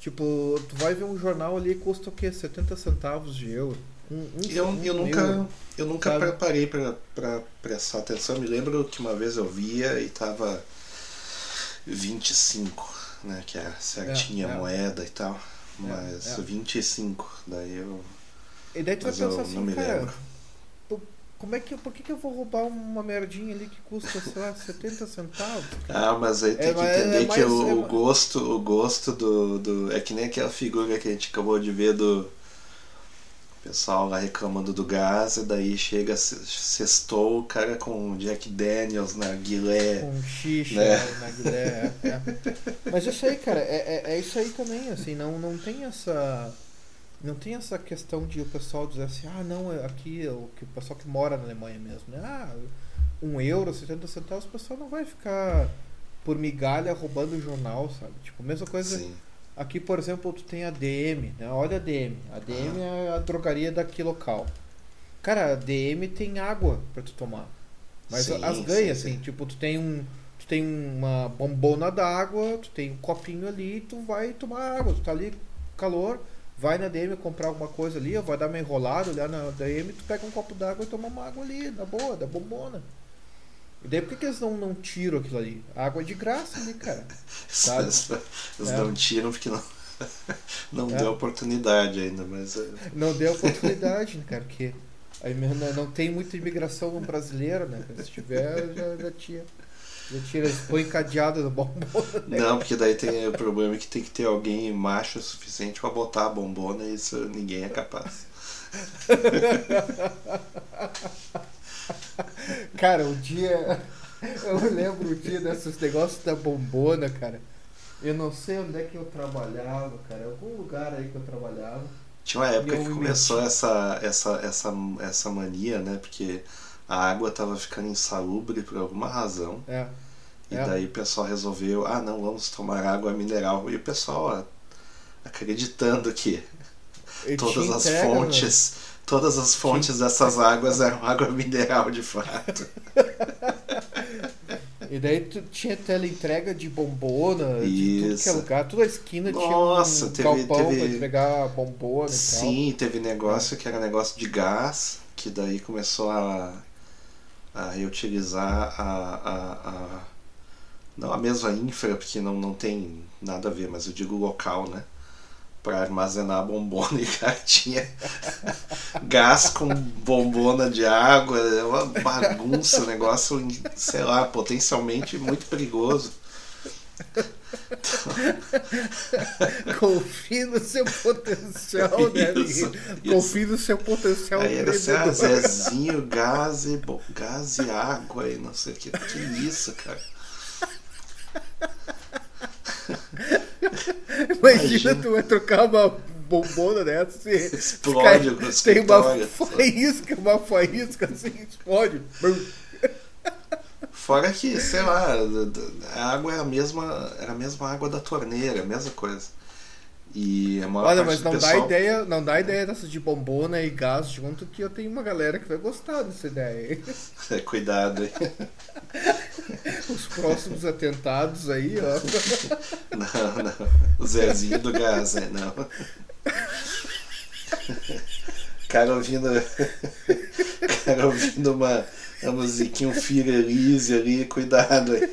Tipo, tu vai ver um jornal ali custa o quê? 70 centavos de euro. Eu, eu nunca, eu nunca sabe? pra, pra prestar atenção. Me lembro que uma vez eu via e tava 25, né? Que é certinha É, é. moeda e tal. Mas é. 25. Daí eu. E daí tu vai pensar não assim, me cara, lembro. como é que, por que, que eu vou roubar uma merdinha ali que custa, sei lá, 70 centavos? Ah, mas aí tem É, que é entender que mais- o, é o gosto, o gosto do, do. É que nem aquela figura que a gente acabou de ver do pessoal lá reclamando do gás, e daí chega, se- sextou o cara com Jack Daniels na guilé. Com xixa, Né? na guilé, é, é. Mas isso aí, cara, é, é, é isso aí também, assim, não, não tem essa. Não tem essa questão de o pessoal dizer assim, ah não, é aqui o, que o pessoal que mora na Alemanha mesmo, né? Ah, um euro, 70 centavos, o pessoal não vai ficar por migalha roubando o jornal, sabe? Tipo, mesma coisa. Sim. Aqui, por exemplo, tu tem a DM, né? Olha a DM. A DM é a drogaria daqui local. Cara, a DM tem água pra tu tomar. Mas Sim, as ganhas, sim, assim, sim. tipo, tu tem um. Tu tem uma bombona d'água, tu tem um copinho ali, tu vai tomar água, tu tá ali, calor, vai na DM comprar alguma coisa ali, vai dar uma enrolada, olhar na DM, tu pega um copo d'água e toma uma água ali, na boa, da bombona. E daí por que, que eles não, não tiram aquilo ali? Água é de graça ali, cara. Sabe? Eles, eles É. não tiram porque não, não É. deu oportunidade ainda, mas. é, Não deu oportunidade, né, cara? Porque aí mesmo não, não tem muita imigração brasileira, né? Se tiver, já, já tinha. Já eles põem cadeado no bombom. Não, porque daí tem o problema que tem que ter alguém macho o suficiente pra botar a bombona e isso ninguém é capaz. Cara, o dia. Eu lembro o dia desses negócios da bombona, cara. Eu não sei onde é que eu trabalhava, cara. Algum lugar aí que eu trabalhava. Tinha uma época que me começou meti. essa, essa, essa, essa mania, né? Porque a água tava ficando insalubre por alguma razão. É. E É. daí o pessoal resolveu, ah não, vamos tomar água mineral. E o pessoal ó, acreditando que Eu todas as entrega, né? fontes, todas as fontes dessas águas eram água mineral de fato. E daí tu tinha teleentrega de bombona, de tudo que é Isso. lugar. Toda a esquina Nossa, tinha um teve- galpão teve- pra entregar bombona e Sim, teve negócio que era negócio de gás, que daí começou a, a reutilizar a, a, a- Não a mesma infra, porque não, não tem nada a ver, mas eu digo local, né? Pra armazenar bombona e cara tinha gás com bombona de água, é uma bagunça, um negócio, sei lá, potencialmente muito perigoso. Confie no seu potencial, né, Isso, amigo? isso. Confie no seu potencial Aí era assim, ah. Zezinho, gás e, gás e água e não sei o que. Que isso, cara? Imagina, Imagina. tu vai trocar uma bombona dessa e Explode cai- tem uma faísca, uma faísca assim, explode. Fora que, sei lá, a água é a mesma, era a mesma água da torneira, a mesma coisa. E a maior Olha, mas não pessoal... dá ideia, não dá ideia dessa de bombona e gás junto que eu tenho uma galera que vai gostar dessa ideia. aí. Cuidado aí. Os próximos atentados aí, ó. Não, não. O Zezinho do gás, né? Não. Cara ouvindo. Cara ouvindo uma, uma musiquinha, um Fear Elise ali, cuidado aí.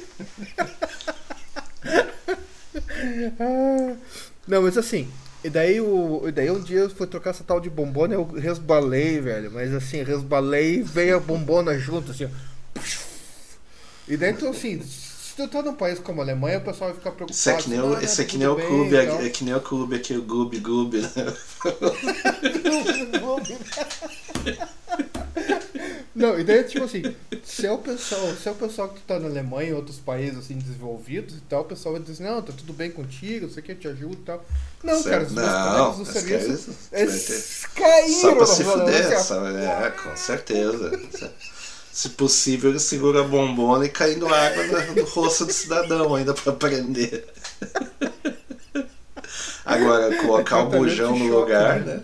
Não, mas assim, e daí, o, e daí um dia eu fui trocar essa tal de bombona eu resbalei, velho. Mas assim, resbalei e veio a bombona junto, assim, ó. E daí, então, assim, se tu tá num país como a Alemanha, o pessoal vai ficar preocupado. Isso é que nem o, assim, "Ah, esse é que nem o clube, é, tal." é que nem o clube aqui, o Gub Gub, né? Não, e daí, tipo assim, se é o pessoal, se é o pessoal que tá na Alemanha e outros países assim desenvolvidos e tal, o pessoal vai dizer, não, tá tudo bem contigo, isso aqui eu te ajudo e tal. Não, Certo. cara, os meus Não, colegas do serviço eles caíram Só pra se fuder, assim, ó. só, é, com certeza. Se possível, ele segura a bombona e caindo água no, rosto do cidadão ainda pra prender. Agora, colocar o Tratamento bujão no choque, lugar, né? né?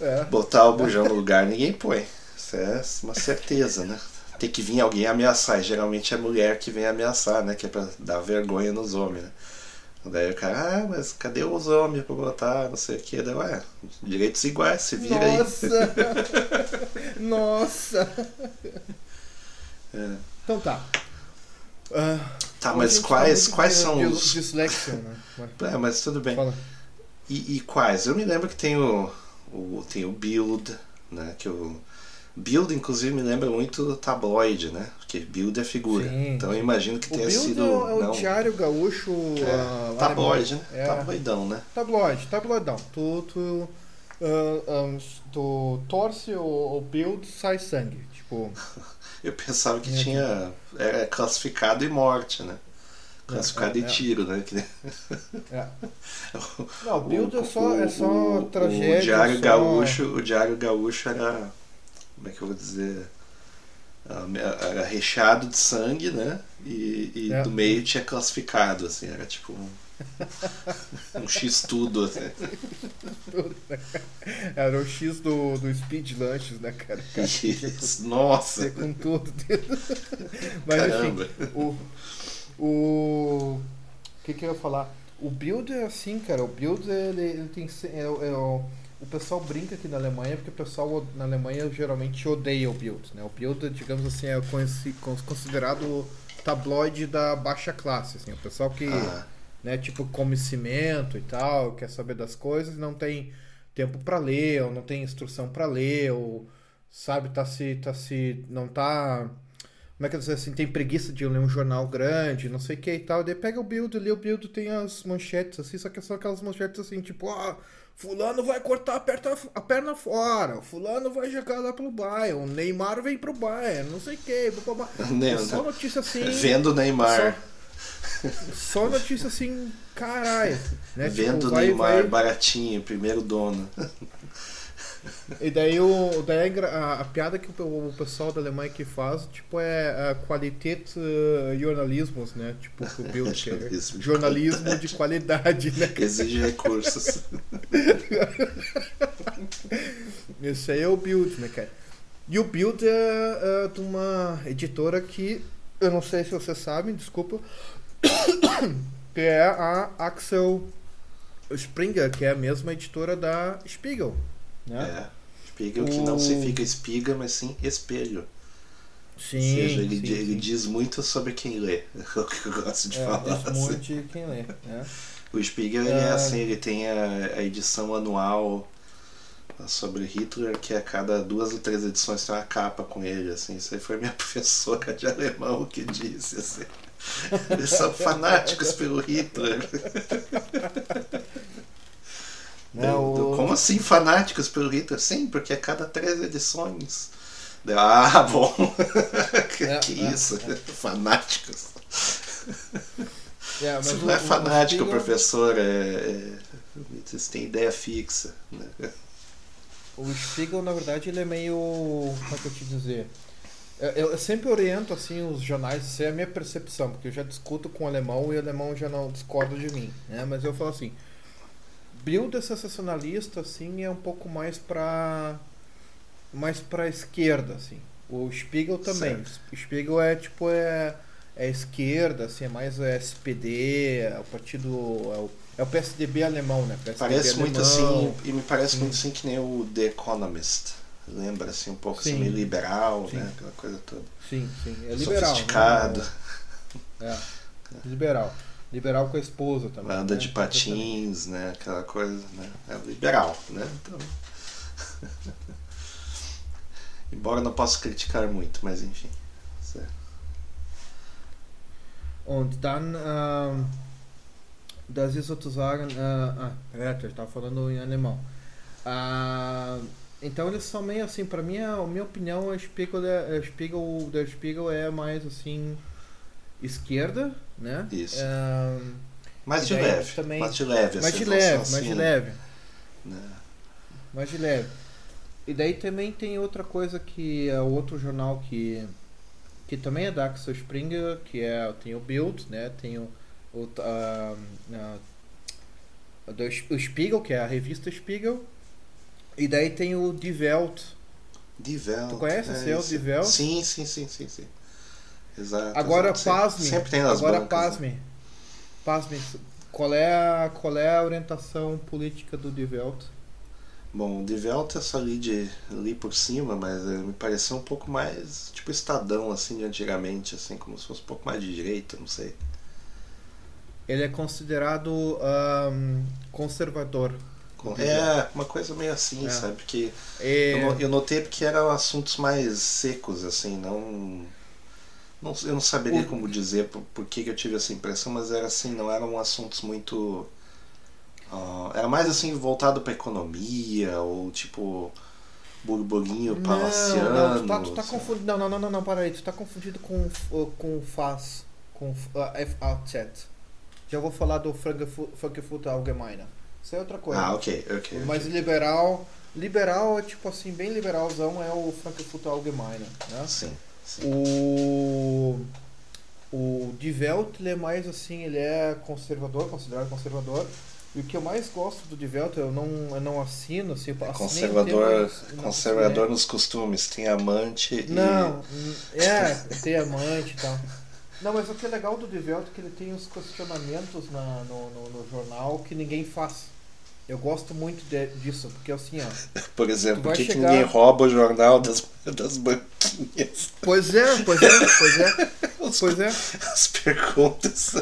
É. Botar o bujão no lugar ninguém põe. Isso é uma certeza, né? Tem que vir alguém ameaçar. E geralmente é a mulher que vem ameaçar, né? Que é pra dar vergonha nos homens, né? Daí o cara, ah, mas cadê os homens pra botar, não sei o que. Daí, ué, direitos iguais, se vira aí. Nossa! Nossa! É. Então tá. Ah, Tá, mas gente tá quais, quais de- são de os. Dislexia, né? É, mas tudo bem. E, e quais? Eu me lembro que tem o, o, tem o Build, né? Que o Build, inclusive, me lembra muito tabloide, né? Porque Build é figura. Sim, então eu imagino que O tenha Build sido. é o não, diário gaúcho. é, ah, tabloide, né? É, Tabloidão, né? tabloide, tabloidão. Tu, tu, ah, ah, tu torce o, o build, sai sangue. Tipo, Eu pensava que É, tinha. Era classificado e morte, né? Classificado é, e é. tiro, né? Que é. Não, o build é só, é só o, tragédia. O Diário só- Gaúcho, o Diário Gaúcho era. Como é que eu vou dizer? Ah, Era recheado de sangue, né? E, e É. do meio tinha classificado, assim, era tipo um, um X tudo, assim. Era o X do, do Speed Lunches, né, cara? Cara, Isso, Nossa! Com tudo dentro. Mas Caramba! enfim, o. O. O que, que eu ia falar? O build é assim, cara. O build ele, ele tem. É, é o, pessoal brinca aqui na Alemanha porque o pessoal na Alemanha geralmente odeia o build. Né? O build, digamos assim, é considerado tabloide da baixa classe. Assim, o pessoal que Ah, né, tipo come cimento e tal, quer saber das coisas, não tem tempo pra ler, ou não tem instrução pra ler, ou sabe, tá se tá se não tá como é que eu dizer assim, tem preguiça de ler um jornal grande, não sei o que e tal. Daí pega o build ali, o build tem as manchetes assim, só que são aquelas manchetes assim, tipo, ah, fulano vai cortar a perna, a perna fora, fulano vai jogar lá pelo Bayern, o Neymar vem pro Bayern, não sei o que, só notícia assim. Vendo o Neymar. Só notícia assim, caralho. Né? Vendo Tipo, vai, Neymar vai, baratinho, primeiro dono. E daí, o, daí a, engra- a, a piada que o, o pessoal da Alemanha que faz, tipo, é a qualität uh, jornalismos, né? Tipo, o que é Jornalismo de jornalismo de qualidade, né? Exige recursos. Esse aí é o Build, né, cara? E o Build é, é de uma editora que, eu não sei se vocês sabem, desculpa, que é a Axel Springer, que é a mesma editora da Spiegel. Né? É. Spiegel que não O- significa espiga, mas sim espelho. Sim, Ou seja, ele, sim, ele sim. diz muito sobre quem lê. É o que eu gosto de É, falar. diz assim. muito de quem lê, né? O Spiegel ele é Ah. assim, ele tem a, a edição anual sobre Hitler, que a cada duas ou três edições tem uma capa com ele, assim. Isso aí foi minha professora de alemão que disse, assim. Eles são fanáticos pelo Hitler. Não, Eu- o- Como assim fanáticos pelo Hitler? Sim, porque a cada três edições. Ah, bom. que, É, que é, isso? Fanáticos. É, mas Isso o- não é fanático, Spiegel- professor. É, é, vocês têm ideia fixa. Né? O Spiegel, na verdade, ele é meio. Como é que eu te dizer? Eu, eu sempre oriento assim os jornais, isso é a minha percepção, porque eu já discuto com o alemão e o alemão já não discorda de mim, né? Mas eu falo assim: Bilder sensacionalista, assim, é um pouco mais pra. mais pra esquerda, assim. O Spiegel também. Certo. O Spiegel é tipo. É, é esquerda, assim, é mais o SPD, é o partido. É o, é o PSDB alemão, né? PSDB Parece muito alemão. assim, e me parece muito assim que nem o The Economist. Lembra assim um pouco assim, Sim. meio liberal, Sim. né? Aquela coisa toda. Sim, sim. É liberal. Sofisticado. Né? É. Liberal. Liberal com a esposa também. Anda né? de patins, né? Aquela coisa, né? É liberal, né? Então... Embora não possa criticar muito, mas enfim. Certo. Und dann, ähm, das ist sozusagen, äh, ah, Retter, estava falando em alemão. Ah, então eles são meio assim, para mim, a minha opinião, o Spiegel, é, o Spiegel, der Spiegel é mais assim, esquerda, né? Isso. Ah, Mais E de leve. também- Mais de leve, mais assim, de leve, assim, mais de leve. né? mais de leve. E daí também tem outra coisa que é outro jornal que que também é da Axel Springer, que é tem o Bild, né? Tem o o, do, o Spiegel, que é a revista Spiegel. E daí tem o Die Welt. Die Welt. Tu conhece é é o isso. Die Welt? Sim, sim, sim, sim, sim. Exato. Agora exato. Pasme. Sempre tem nas Agora bancas, né? pasme. Pasme. Qual é a qual é a orientação política do Die Welt? Bom, o Die Welt eu só li, de, li por cima, mas eh, me pareceu um pouco mais tipo Estadão, assim, de antigamente, assim, como se fosse um pouco mais de direita, não sei. Ele é considerado ahm, conservador. É, uma coisa meio assim, É. sabe? Porque É, eu, eu notei que eram assuntos mais secos, assim, não. Não eu não saberia O- como dizer por, por que, que eu tive essa impressão, mas era assim, não eram assuntos muito. ah, era mais assim voltado para economia ou tipo burburinho palaciano. Não, não, tu tá, tu tá sabe? confundindo. Não, não, não, não, não, para aí. Tu tá confundido com, uh, com FAS, com uh, FAZ. Já vou falar do Frankfurt Allgemeine. Isso é outra coisa. Ah, ok, ok. Mas ok. liberal, liberal é tipo assim, bem liberalzão é o Frankfurter Allgemeine, né? Sim. O o ele é mais assim, ele é conservador, considerado conservador. E o que eu mais gosto do Die Welt, eu não, eu não assino, assim, eu um Conservador, conservador nos costumes, tem amante e. Não, hum, é, tem amante e tal. Não, mas o que é legal do Die Welt é que ele tem uns questionamentos na, no, no, no jornal que ninguém faz. Eu gosto muito de- disso, porque assim, ó. Por exemplo, por que, que chegar- ninguém rouba o jornal das, das banquinhas? Pois é, pois é, pois é, As, pois é. as perguntas.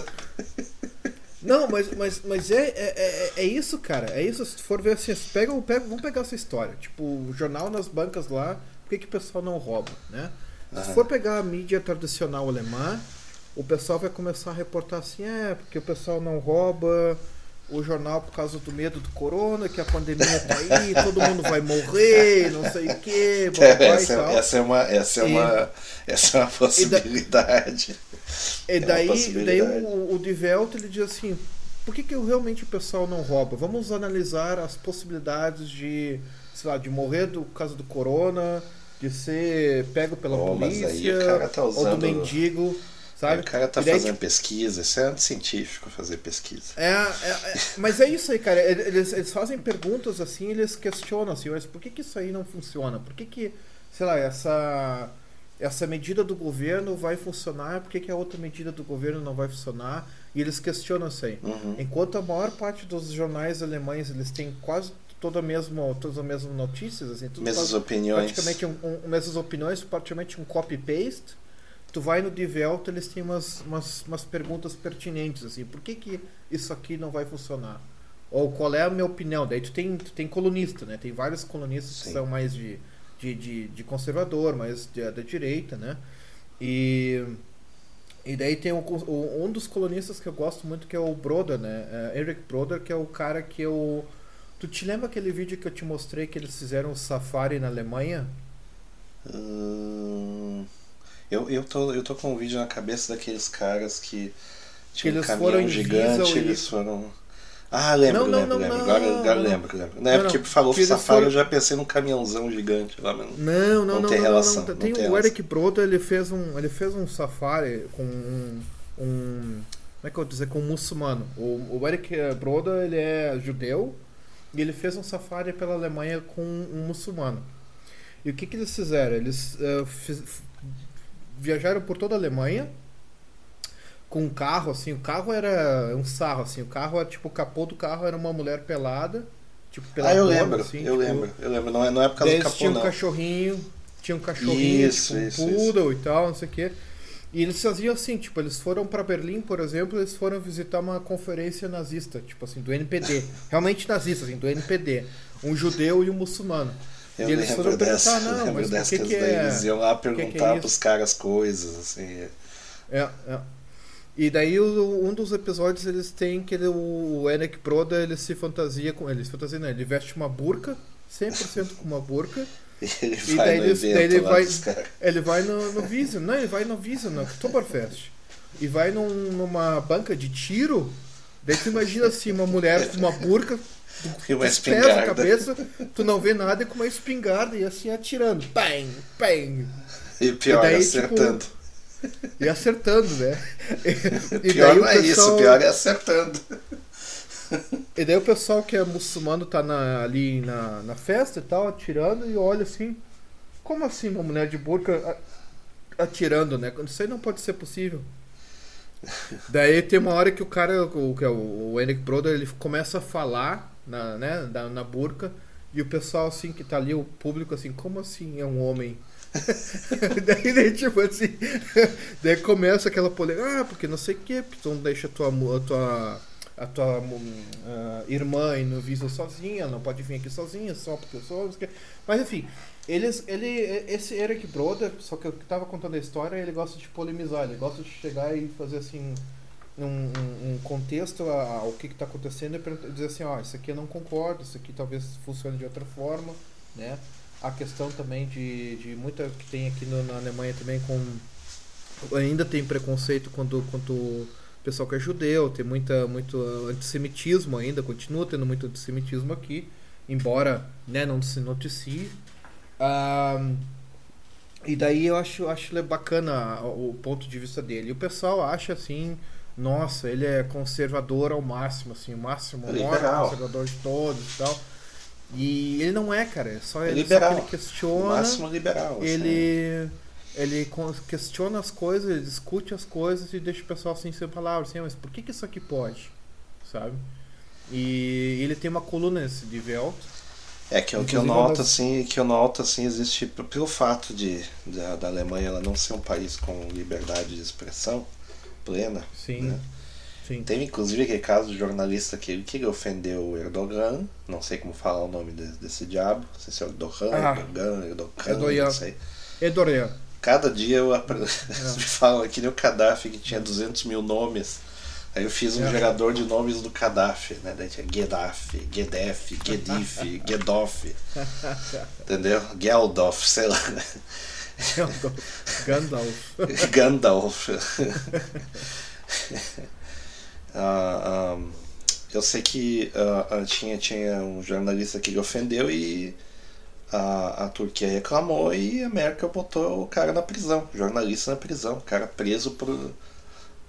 Não, mas, mas, mas é, é, é, é isso, cara. É isso. Se for ver assim, pega, pega, vamos pegar essa história. Tipo, o jornal nas bancas lá, por que, que o pessoal não rouba, né? Se for pegar a mídia tradicional alemã, o pessoal vai começar a reportar assim, é, porque o pessoal não rouba o jornal por causa do medo do corona, que a pandemia tá aí, todo mundo vai morrer, não sei o quê, blá, blá, blá, e essa, tal. essa é uma, essa é E- uma, essa é uma possibilidade. E É daí, possibilidade. daí o, o Die Welt, ele diz assim, por que, que realmente o pessoal não rouba? Vamos analisar as possibilidades de, sei lá, de morrer do por causa do corona, de ser pego pela Oh, polícia, tá ou do usando- mendigo, sabe? O cara tá daí, fazendo pesquisa, isso é anticientífico fazer pesquisa. É, é, é, mas é isso aí, cara. Eles, eles fazem perguntas assim, eles questionam assim, mas por que, que isso aí não funciona? Por que, que sei lá, essa, essa medida do governo vai funcionar? Por que, que a outra medida do governo não vai funcionar? E eles questionam isso aí. Uhum. Enquanto a maior parte dos jornais alemães eles têm quase toda a mesma, todas as mesmas notícias, assim, tudo Mesmas opiniões. praticamente um, um, mesmas opiniões, praticamente um copy-paste. Tu vai no Die Welt, eles têm umas, umas, umas perguntas pertinentes, assim, por que, que isso aqui não vai funcionar? Ou qual é a minha opinião? Daí tu tem, tu tem colunista, né? Tem vários colunistas que Sim. são mais de, de, de, de conservador, mais de- da direita, né? E, e daí tem o, o- um dos colunistas que eu gosto muito que é o Broder, né? É Eric Broder, que é o cara que eu... Tu te lembra aquele vídeo que eu te mostrei que eles fizeram um safari na Alemanha? Hum, eu, eu, tô, eu tô com um vídeo na cabeça daqueles caras que tinha um eles caminhão foram gigante, e- eles foram. Ah, lembro, Não, lembro, não, lembro. não, agora agora lembro, lembro. Na época que falou Que safari, foram- eu já pensei num caminhãozão gigante lá, mas não- Não, não, tem relação, Tem tem o Eric Broder, ele fez um, ele fez um safari com um, um é que eu vou dizer? Com um muçulmano. O, o Eric Broda, ele é judeu e ele fez um safari pela Alemanha com um muçulmano. E o que, que eles fizeram? Eles uh, fiz, viajaram por toda a Alemanha com um carro, assim, o carro era um sarro, assim, o carro era tipo, o capô do carro era uma mulher pelada, tipo, Ah, eu lembro, assim, eu tipo, lembro, eu lembro, não é, não é por causa do capô, tinha um não. cachorrinho, tinha um cachorrinho, Isso, tipo, um isso, poodle e tal, não sei o quê. E eles faziam assim, tipo, eles foram para Berlim, por exemplo, eles foram visitar uma conferência nazista, tipo assim, do NPD. Realmente nazista, assim, do NPD. Um judeu e um muçulmano. Eu e eles foram dessa, perguntar, não, mas dessa que, que, que daí é... eles iam lá que que é perguntar pros caras coisas, assim. É, é. E daí o- um dos episódios eles têm que ele, o Eric Broda ele se fantasia com ele, se fantasia não, ele veste uma burca, 100% com uma burca. E ele E daí evento daí ele vai-. Ele vai no, no Vision, não, ele vai no Vision, no Oktoberfest. E vai num- numa banca de tiro. Daí tu imagina assim, uma mulher com uma burca, E uma espingarda. cabeça, tu não vê nada e com uma espingarda e assim atirando. Bang, bang. E pior, E daí, tipo, acertando. E acertando, né? E pior daí não é isso, pior é acertando. E daí o pessoal que é muçulmano tá na- ali na, na festa e tal, atirando, e olha assim, como assim uma mulher de burca a- atirando, né? Isso aí não pode ser possível. Daí tem uma hora que o cara, o, que é o, o Eric Broder, ele começa a falar na, né, na, na burca, e o pessoal assim que tá ali, o público assim, como assim é um homem? daí, daí, tipo assim, daí começa aquela polêmica, ah, porque não sei o que, não deixa a tua, a tua, a tua hum, ah, irmã ir no Visa sozinha, não pode vir aqui sozinha, só porque eu sou. Mas enfim, eles, ele, esse Eric Broder, só que eu tava contando a história, ele gosta de polemizar, ele gosta de chegar e fazer assim. Um, contexto ao que está acontecendo e dizer assim, ó, isso aqui eu não concordo, isso aqui talvez funcione de outra forma, né? A questão também de, de muita que tem aqui no- na Alemanha também com ainda tem preconceito quando quanto o pessoal que é judeu, tem muita muito antissemitismo ainda, continua tendo muito antissemitismo aqui, embora né, não se noticie. E daí eu acho, acho bacana o ponto de vista dele. O pessoal acha assim, nossa, ele é conservador ao máximo, assim, o máximo, o maior conservador de todos e tal. E ele não é, cara, é só, É ele, só liberal. que ele O questiona máximo liberal. assim. ele ele questiona as coisas, ele discute as coisas e deixa o pessoal assim sem palavras, assim, "Ah, mas por que, que isso aqui pode? Sabe? E ele tem uma coluna nesse de Welt. É que o que eu noto das- assim, que eu noto assim, existe pelo fato de da, da Alemanha ela não ser um país com liberdade de expressão plena. Sim. Né? Sim. Teve inclusive aquele caso do jornalista que, ofendeu o Erdogan, não sei como falar o nome de- desse diabo, não sei se é Erdogan, Ah. Erdogan, Erdogan, Erdogan. não sei. Edorian. Cada dia eu apre... me falam que nem o Gaddafi que tinha 200 mil nomes. Aí eu fiz um É. gerador de nomes do Gaddafi, né? Daí tinha Gaddafi, Gedef, Gedif, Gedoff, entendeu? Geldof, sei lá. Gandalf. Gandalf. Ah, ah, eu sei que ah, tinha, tinha um jornalista que ele ofendeu e a, a Turquia reclamou e a América botou o cara na prisão, jornalista na prisão, o cara preso por,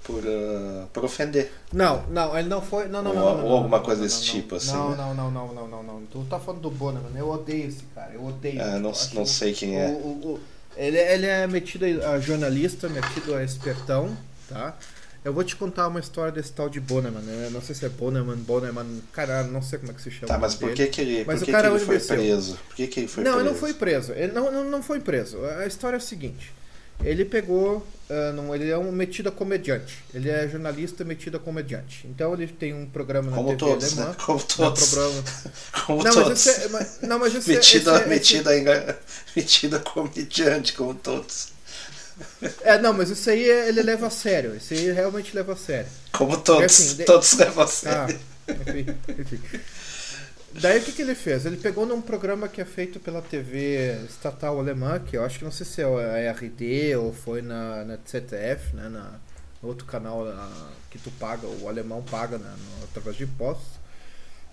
por, ah, por ofender. Não, não, ele não foi. Não, não, Ou- não. não, não, ou alguma não, coisa não, desse não, tipo, assim, Não, né? não, não, não, não, não, não. Tu tá falando do Boneman. Eu odeio esse cara. Eu odeio. Ah, não- não sei quem é. o- o- o- ele, ele é metido a jornalista, metido a espertão, tá? Eu vou te contar uma história desse tal de Boneman, né? Não sei se é Boneman, Boneman, caralho, não sei como é que se chama. Tá, o mas por que, que ele, Mas por o que cara que ele foi preso? Por que, que ele foi não, preso? ele não foi preso. Ele não, não, não foi preso. A história é a seguinte. Ele pegou. ah, não, ele é um metido a comediante. Ele é jornalista metido a comediante. Então ele tem um programa na Como TV todos, alemã. né? Como todos. programa... Como não, todos. mas esse é, mas- não, mas esse é- metida, esse é- esse- metida, enga- metida comediante, como todos. É, não, mas isso aí é- ele leva a sério. Isso aí realmente leva a sério. Como todos. assim, de- Todos levam a Ah, sério. enfim, enfim. Daí o que, que ele fez? Ele pegou num programa que é feito pela TV estatal alemã, que eu acho que não sei se é a RD ou foi na, na ZDF, né, na no outro canal ah, que tu paga, o alemão paga né, no- através de impostos.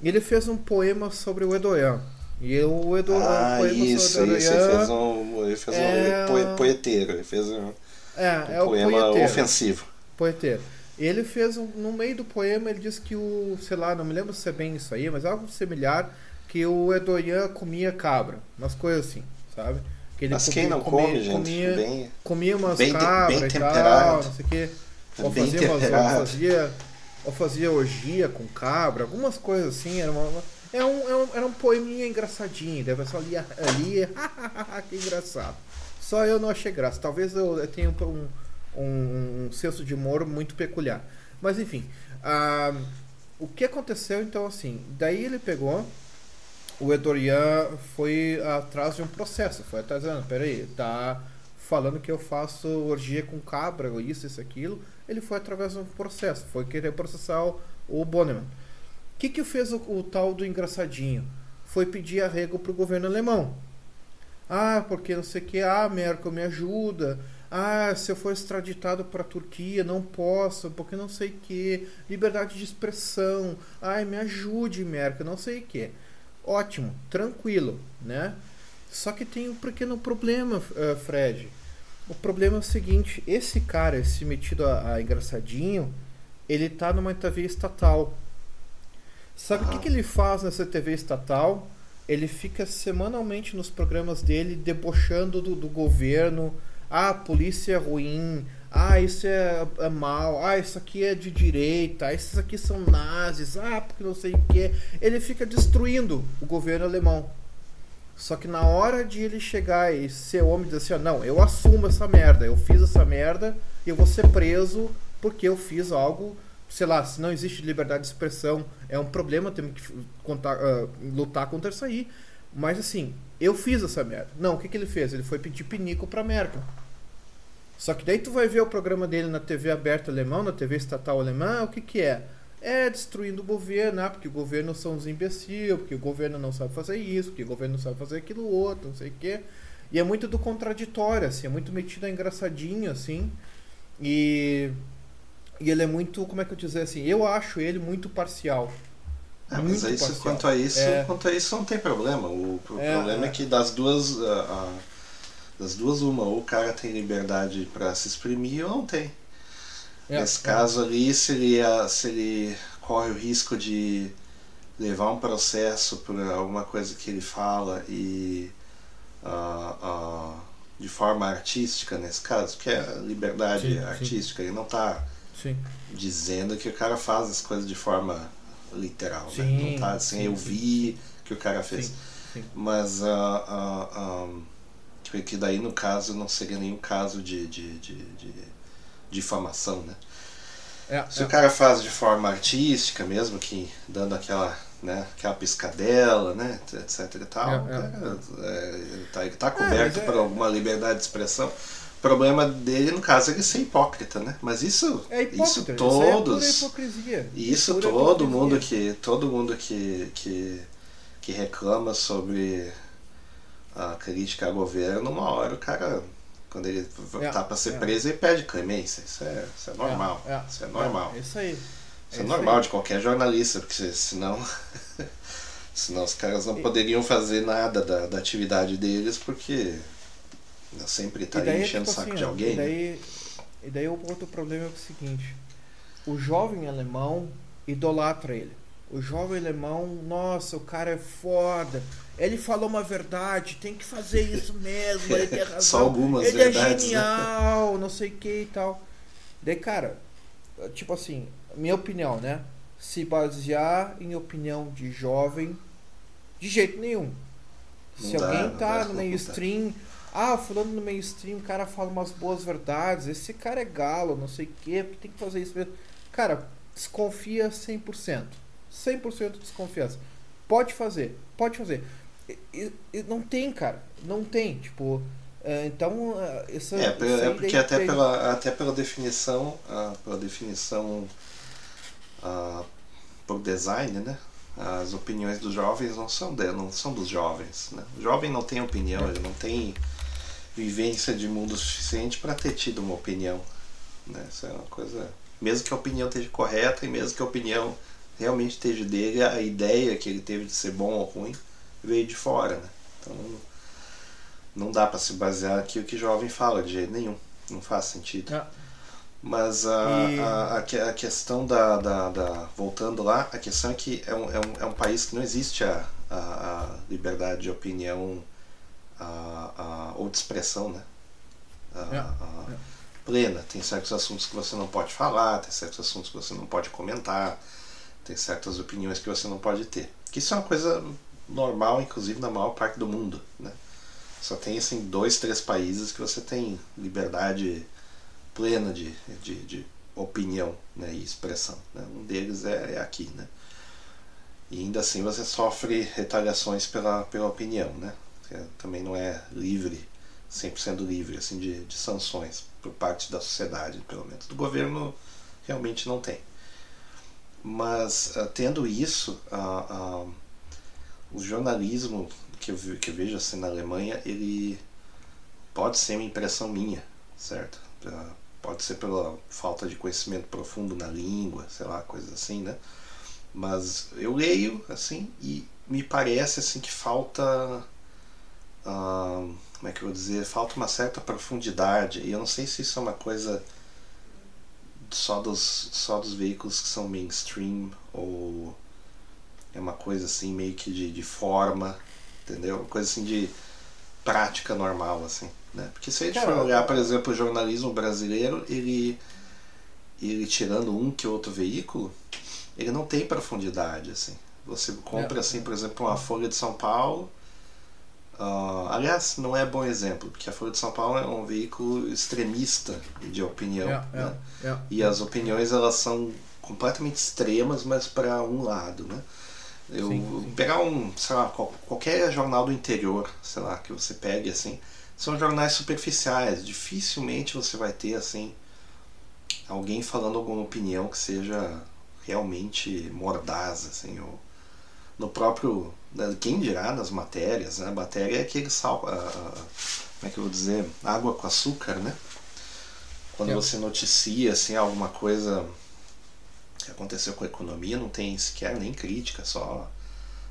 E ele fez um poema sobre o Edoyan. E o Edo, Ah, o poema isso, sobre isso. Ele Edoyan fez um, ele fez é- um poe- poeteiro. Ele fez um, é, um é poema poeteiro. ofensivo. Poeteiro. Ele fez, um, no meio do poema, ele diz que o, sei lá, não me lembro se é bem isso aí, mas algo similar, que o Edoyan comia cabra, umas coisas assim, sabe? Que ele Mas comia, quem não comia, come, gente? Comia, Bem, comia umas bem cabras bem e tal, não sei o quê. Ou Bem fazia, umas, ou fazia, ou fazia orgia com cabra, algumas coisas assim. Era, uma, uma- é um, é um, era um poeminha engraçadinho. Daí a pessoa lia ali, que engraçado. Só eu não achei graça. Talvez eu, eu tenha um, um, um senso de humor muito peculiar. Mas enfim, ah, o que aconteceu então assim? Daí ele pegou o Edorian foi atrás de um processo, foi atrás dizendo, peraí, tá falando que eu faço orgia com cabra, isso, isso, aquilo. Ele foi através de um processo, foi querer processar o, o Bonneman. O que que fez o, o tal do engraçadinho? Foi pedir arrego pro governo alemão. Ah, porque não sei o que, ah, Merkel me ajuda. Ah, se eu for extraditado para a Turquia, não posso, porque não sei o que. Liberdade de expressão. Ai, me ajude, Merkel, não sei o que. Ótimo, tranquilo, né? Só que tem um pequeno problema, eh, Fred. O problema é o seguinte: esse cara, esse metido a, a engraçadinho, ele tá numa TV estatal. Sabe o que, Aham. que ele faz nessa TV estatal? Ele fica semanalmente nos programas dele debochando do, do governo. Ah, polícia é ruim. Ah, isso é, é mal. Ah, isso aqui é de direita. Ah, esses aqui são nazis. Ah, porque não sei o que. Ele fica destruindo o governo alemão. Só que na hora de ele chegar e ser homem e dizer assim, não, eu assumo essa merda, eu fiz essa merda, eu vou ser preso porque eu fiz algo, sei lá, se não existe liberdade de expressão, é um problema, temos que contar, ah, lutar contra isso aí. Mas assim, eu fiz essa merda. Não, o que, que ele fez? Ele foi pedir pinico pra Merkel. Só que daí tu vai ver o programa dele na TV aberta alemã, na TV estatal alemã, o que que é? É destruindo o governo, ah, porque o governo são uns imbecil, porque o governo não sabe fazer isso, porque o governo não sabe fazer aquilo outro, não sei o quê. E é muito do contraditório, assim, é muito metido a engraçadinho, assim. E, e ele é muito, como é que eu dizer assim, eu acho ele muito parcial. Ah, mas é isso, parcial. quanto a isso, É. quanto a isso não tem problema. O, o É, problema é. é. que das duas, ah, ah, das duas uma, ou o cara tem liberdade para se exprimir ou não tem. É, Nesse é. caso ali, se ele, se ele corre o risco de levar um processo por alguma coisa que ele fala e de forma artística nesse caso, que é a liberdade Sim, sim. artística, ele não está Sim. dizendo que o cara faz as coisas de forma literal, né? Sim, Não tá assim, sim, eu sim. vi que o cara fez. Sim, sim. Mas ah, ah, ah, que- que daí no caso não seria nenhum caso de, de, de, de difamação, né? É, Se é. o cara faz de forma artística mesmo, que dando aquela, né, aquela piscadela, né, etc e tal, É, é. é, ele tá, ele tá mas coberto é- por alguma liberdade de expressão. O problema dele, no caso, é ele ser hipócrita, né? Mas isso, É isso isso aí é todos, hipocrisia. isso Pura todo hipocrisia. mundo que todo mundo que, que, que reclama sobre a crítica ao governo, uma hora o cara, quando ele É, tá para ser é. preso, ele pede clemência. Isso é, isso é normal. É, é, isso é normal. É, isso aí. Isso é isso normal aí. de qualquer jornalista, porque senão, senão os caras não poderiam fazer nada da, da atividade deles, porque sempre E tá daí, enchendo o tipo saco assim, de alguém. E né? daí, e daí o outro problema é o seguinte: o jovem alemão idolatra ele. O jovem alemão, nossa, o cara é foda. Ele falou uma verdade, tem que fazer isso mesmo, ele tem razão. Só algumas ele verdades, é né? genial, não sei o que e tal. Daí, cara, tipo assim, minha opinião, né? Se basear em opinião de jovem, de jeito nenhum. Não Se dá, alguém tá no mainstream, ah, fulano no mainstream, o cara fala umas boas verdades, esse cara é galo, não sei o quê, tem que fazer isso mesmo. Cara, desconfia 100%. 100% de desconfiança. Pode fazer, pode fazer. E- e- e não tem, cara, não tem, tipo, é, então, é, essa, É, é porque até tem- pela, até pela definição, ah, pela definição ah, por design, né? As opiniões dos jovens não são de, não são dos jovens, né? O jovem não tem opinião, ele não tem vivência de mundo suficiente para ter tido uma opinião, né? Isso é uma coisa, mesmo que a opinião esteja correta e mesmo que a opinião realmente esteja dele, a ideia que ele teve de ser bom ou ruim veio de fora, né? Então não dá para se basear aqui o que jovem fala de jeito nenhum. Não faz sentido. É. Mas a, E- a, a, a questão da, da, da- Voltando lá, a questão é que é um, é um, é um país que não existe a, a, a liberdade de opinião a, a, ou de expressão, né? A- É, é. Plena. Tem certos assuntos que você não pode falar, tem certos assuntos que você não pode comentar, tem certas opiniões que você não pode ter. Que isso é uma coisa normal, inclusive na maior parte do mundo, né? Só tem assim dois, três países que você tem liberdade plena de, de, de opinião né, e expressão. Né? Um deles é, é aqui. Né? E ainda assim você sofre retaliações pela, pela opinião. Né? Você também não é livre, 100% livre assim, de, de sanções por parte da sociedade, pelo menos. Do governo realmente não tem. Mas ah, tendo isso, ah, ah, o jornalismo que eu, que eu vejo assim na Alemanha, ele pode ser uma impressão minha, certo? Pode ser pela falta de conhecimento profundo na língua, sei lá, coisas assim, né? Mas eu leio, assim, e me parece, assim, que falta... como é que eu vou dizer? Falta uma certa profundidade. E eu não sei se isso é uma coisa só dos, só dos veículos que são mainstream ou é uma coisa assim meio que de, de forma, entendeu? Uma coisa assim de prática normal, assim, né? Porque se a gente for olhar, por exemplo, o jornalismo brasileiro, ele, ele tirando um que outro veículo, ele não tem profundidade, assim. Você compra, É, assim, por exemplo, uma Folha de São Paulo, ah, aliás, não é bom exemplo, porque a Folha de São Paulo é um veículo extremista de opinião, É, né? é, é. E as opiniões elas são completamente extremas, mas para um lado, né? Eu Sim, sim. pegar um, sei lá, qual- qualquer jornal do interior, sei lá, que você pegue assim, são jornais superficiais. Dificilmente você vai ter assim alguém falando alguma opinião que seja realmente mordaz, assim, ou no próprio, quem dirá nas matérias, né? A matéria é aquele sal, a- a- como é que eu vou dizer, água com açúcar, né? Quando É. você noticia assim alguma coisa que aconteceu com a economia, não tem sequer nem crítica, só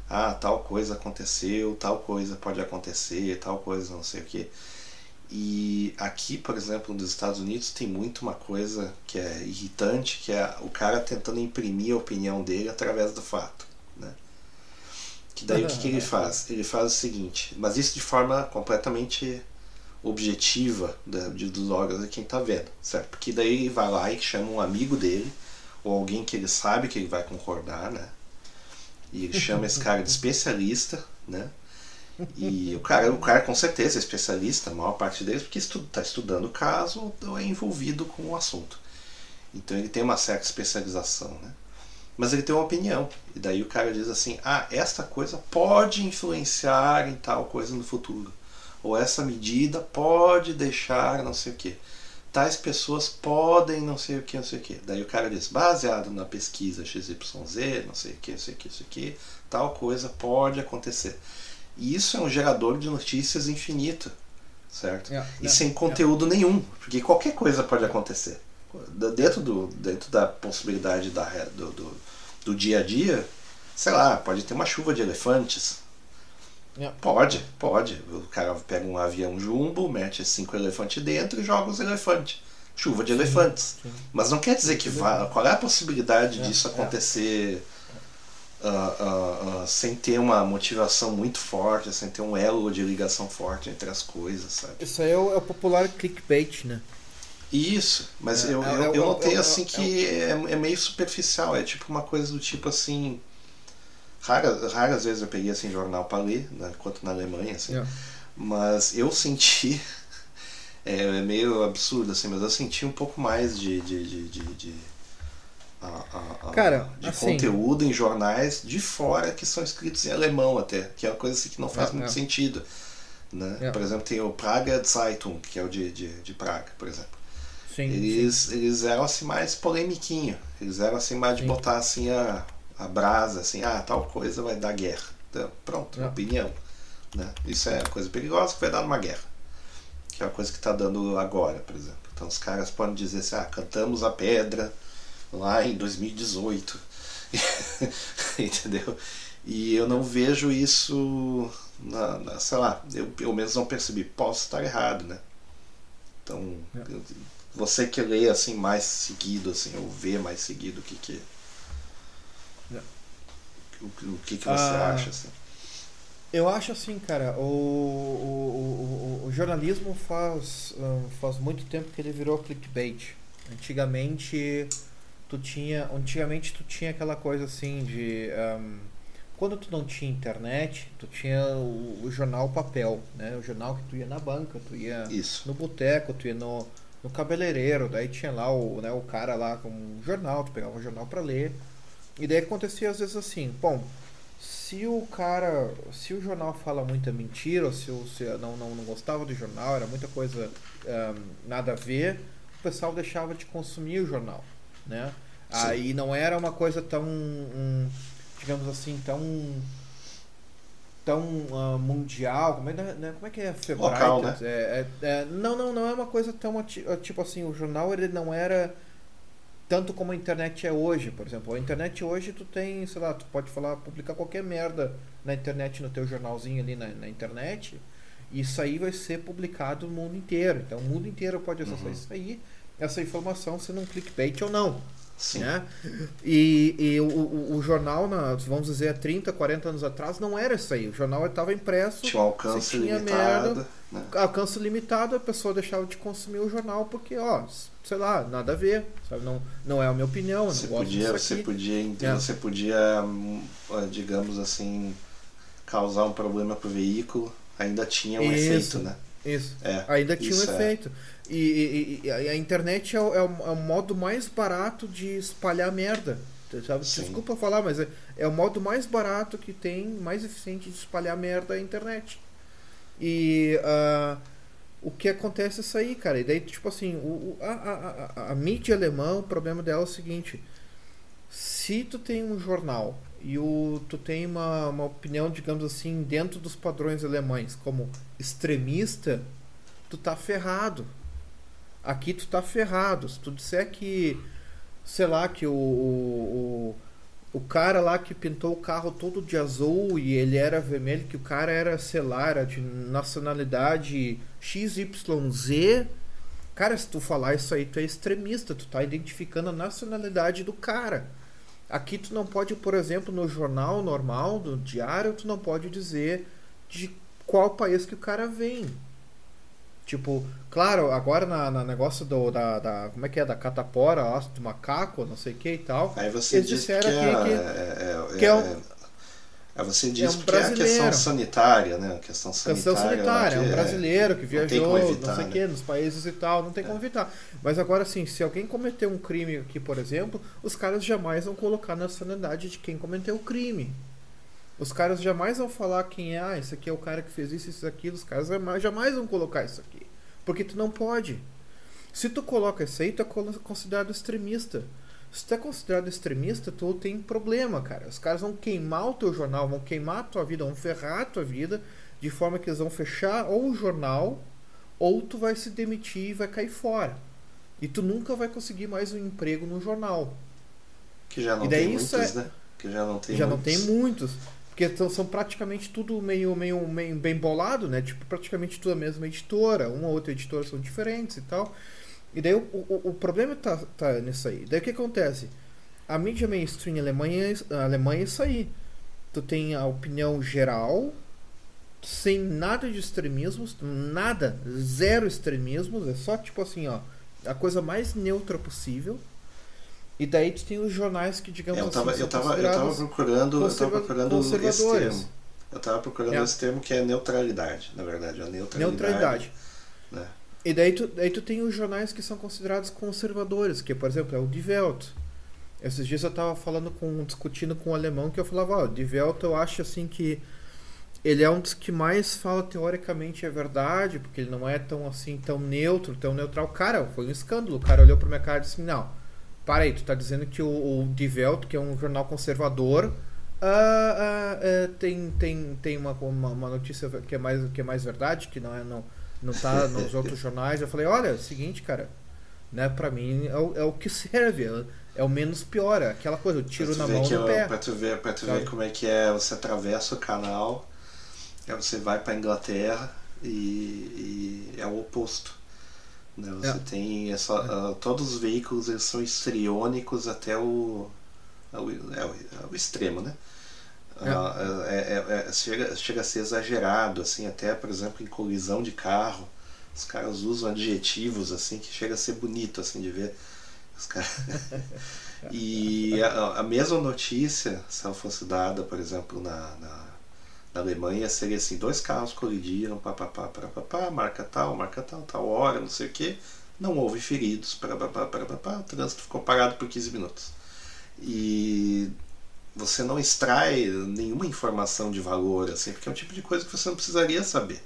ah, tal coisa aconteceu, tal coisa pode acontecer, tal coisa não sei o que. E aqui, por exemplo, nos Estados Unidos tem muito uma coisa que é irritante, que é o cara tentando imprimir a opinião dele através do fato, né? Que daí o que, que ele faz? Ele faz o seguinte, mas isso de forma completamente objetiva da, de, dos órgãos de quem está vendo, certo? Porque daí ele vai lá e chama um amigo dele, ou alguém que ele sabe que ele vai concordar, né? E ele chama esse cara de especialista, né? E o cara, o cara com certeza é especialista, a maior parte deles, porque está estudando o caso ou é envolvido com o assunto. Então ele tem uma certa especialização, né? Mas ele tem uma opinião. E daí o cara diz assim: ah, esta coisa pode influenciar em tal coisa no futuro. Ou essa medida pode deixar não sei o que. Tais pessoas podem não sei o que, não sei o que. Daí o cara diz: baseado na pesquisa XYZ, não sei o que, não sei o que, não sei o que, tal coisa pode acontecer. E isso é um gerador de notícias infinito, certo? É, e sem conteúdo nenhum, porque qualquer coisa pode acontecer. Dentro, do, dentro da possibilidade da, do, do, do dia a dia, sei lá, pode ter uma chuva de elefantes. É. Pode, pode. O cara pega um avião jumbo, mete cinco elefantes dentro e joga os elefantes. Chuva de elefantes. sim. Mas não quer dizer que vá. Qual é a possibilidade É, disso é. acontecer ah, ah, ah, sem ter uma motivação muito forte, sem ter um elo de ligação forte entre as coisas, sabe? Isso aí é o, é o popular clickbait, né? Isso, mas É, eu, é, eu, é, eu é, notei é, é, assim é, que é, é meio superficial, é tipo uma coisa do tipo assim. Raras, raras vezes eu peguei assim jornal para ler, né, enquanto na Alemanha, assim. É. Mas eu senti. É, é meio absurdo, assim, mas eu senti um pouco mais de. de, de, de, de a- a- Cara, de assim- conteúdo em jornais de fora que são escritos em alemão até, que é uma coisa assim que não faz É, muito é. sentido. Né? É. Por exemplo, tem o Praga Zeitung, que é o de, de, de Praga, por exemplo. Sim, Eles, eles eram assim mais polemiquinho. Eles eram assim mais de Sim. botar assim a, a brasa, assim, ah, tal coisa vai dar guerra. Então, pronto, É. opinião. Né? Isso é coisa perigosa que vai dar numa guerra. Que é uma coisa que está dando agora, por exemplo. Então os caras podem dizer assim, ah, cantamos a pedra lá em 2018. Entendeu? E eu não vejo isso na, na- sei lá, eu pelo menos não percebi. Posso estar errado, né? Então, É. eu- Você que lê assim mais seguido, assim, ou vê mais seguido, o que que. O, o que, que você Ah. acha, assim? Eu acho assim, cara, o, o, o, o jornalismo faz, hum, faz muito tempo que ele virou clickbait. Antigamente tu tinha, antigamente tu tinha aquela coisa assim de hum, quando tu não tinha internet, tu tinha o, o jornal papel, né? O jornal que tu ia na banca, tu ia Isso. no boteco, tu ia no, no cabeleireiro, daí tinha lá o, né, o cara lá com um jornal, tu pegava o jornal pra ler. E daí acontecia às vezes assim, bom, se o cara, se o jornal fala muita mentira, ou se, o- se não, não, não gostava do jornal, era muita coisa ahn, nada a ver, o pessoal deixava de consumir o jornal, né? Sim. Aí não era uma coisa tão, hum, digamos assim, tão tão ah, mundial, como é, né, como é que é Febright? Local, né? É, é- é- não, não, não é uma coisa tão ati- tipo assim, o jornal ele não era tanto como a internet é hoje, por exemplo. A internet hoje tu tem, sei lá, tu pode falar, publicar qualquer merda na internet, no teu jornalzinho ali na, na internet, e isso aí vai ser publicado no mundo inteiro. Então o mundo inteiro pode acessar Uhum. isso aí, essa informação sendo um clickbait ou não. Sim. Né? E, e o, o, o jornal, na, vamos dizer, há 30, 40 anos atrás, não era isso aí. O jornal estava impresso, Tinha um alcance limitado. merda, né? alcance limitado, a pessoa deixava de consumir o jornal porque, ó, sei lá, nada a ver, sabe? Não, não é a minha opinião, Você não gosto podia, você podia, É. você podia, hum, digamos assim, causar um problema pro veículo, ainda tinha um Isso. efeito, né? Isso. É, Ainda tinha um é. efeito. E, e- e a internet é o, é, o, é o modo mais barato de espalhar merda. Sabe? Sim. Desculpa falar, mas é, é o modo mais barato que tem, mais eficiente de espalhar merda é a internet. E ah, o que acontece é isso aí, cara. E daí, tipo assim, o, o- a, a, a, a mídia alemã, o problema dela é o seguinte. Se tu tem um jornal e o, tu tem uma, uma opinião, digamos assim, dentro dos padrões alemães, como extremista, tu tá ferrado. Aqui tu tá ferrado. Se tu disser que, sei lá, que o, o, o, cara lá que pintou o carro todo de azul e ele era vermelho, que o cara era, sei lá, era de nacionalidade XYZ. Cara, se tu falar isso aí, tu é extremista, tu tá identificando a nacionalidade do cara. Aqui tu não pode, por exemplo, no jornal normal, do diário, tu não pode dizer de qual país que o cara vem. Tipo, claro, agora na, na negócio do, da, da. Como é que é? Da catapora, do macaco, não sei o que e tal. Aí você Eles diz que, disseram é, aqui que- é, é, que é é- é, você diz um que é a questão sanitária, né? A questão sanitária. Questão sanitária, é um que brasileiro que não viajou, não evitar, sei o né? que, nos países e tal, não tem como evitar. Mas agora, assim, se alguém cometeu um crime aqui, por exemplo, os caras jamais vão colocar na nacionalidade de quem cometeu o crime. Os caras jamais vão falar quem é, ah, esse aqui é o cara que fez isso, isso, aquilo. Os caras jamais, jamais vão colocar isso aqui. Porque tu não pode. Se tu coloca isso aí, tu é considerado extremista. Se tu é considerado extremista, tu tem problema, cara. Os caras vão queimar o teu jornal, vão queimar a tua vida, vão ferrar a tua vida, de forma que eles vão fechar ou o jornal, ou tu vai se demitir e vai cair fora. E tu nunca vai conseguir mais um emprego no jornal. Que já não tem muitos, é- né? Que já não tem Já muitos. não tem muitos. Porque são, são praticamente tudo meio, meio, meio bem bolado, né? Tipo, praticamente tudo a mesma editora. Uma ou outra editora são diferentes e tal. E daí o, o, o problema tá, tá nisso aí. Daí o que acontece? A mídia mainstream Alemanha, a Alemanha é isso aí. Tu tem a opinião geral, sem nada de extremismos, nada, zero extremismos, é só tipo assim, ó, a coisa mais neutra possível. E daí tu tem os jornais que, digamos eu tava, assim, eu tava, eu tava procurando, eu tava procurando esse termo. Eu tava procurando É. esse termo que é neutralidade, na verdade, a neutralidade. neutralidade. né? E daí tu, daí tu tem os jornais que são considerados conservadores, que por exemplo é o Die Welt. Esses dias eu tava falando com, discutindo com um alemão que eu falava, ó, o Die Welt eu acho assim que ele é um dos que mais fala teoricamente a verdade, porque ele não é tão assim, tão neutro, tão neutral. Cara, foi um escândalo. O cara olhou pra minha cara e disse, não, para aí, tu tá dizendo que o, o Die Welt, que é um jornal conservador, ah, ah, é, tem, tem, tem uma, uma, uma notícia que é, mais, que é mais verdade, que não, é, não, não tá nos outros jornais. Eu falei, olha, é o seguinte, cara, né, pra mim é o, é o que serve, é, é o menos pior, é aquela coisa, eu tiro na mão no pé. Pra tu ver, pra tu sabe? ver como é que é, você atravessa o canal, aí você vai pra Inglaterra e, e é o oposto. Né? Você É. tem essa, ah, todos os veículos eles são histriônicos até o, ao- é, o, ao extremo, né? É. Ah, é- é- é- chega, chega a ser exagerado, assim, até por exemplo em colisão de carro. Os caras usam adjetivos assim que chega a ser bonito assim de ver. Os caras... e a, a mesma notícia, se ela fosse dada, por exemplo, na, na, na Alemanha, seria assim, dois carros colidiram, pá, pá, pá, pá, pá, pá, marca tal, marca tal, tal hora, não sei o que, não houve feridos, pá, pá, pá, pá, pá, pá, o trânsito ficou parado por 15 minutos. E você não extrai nenhuma informação de valor, assim, porque é um tipo de coisa que você não precisaria saber.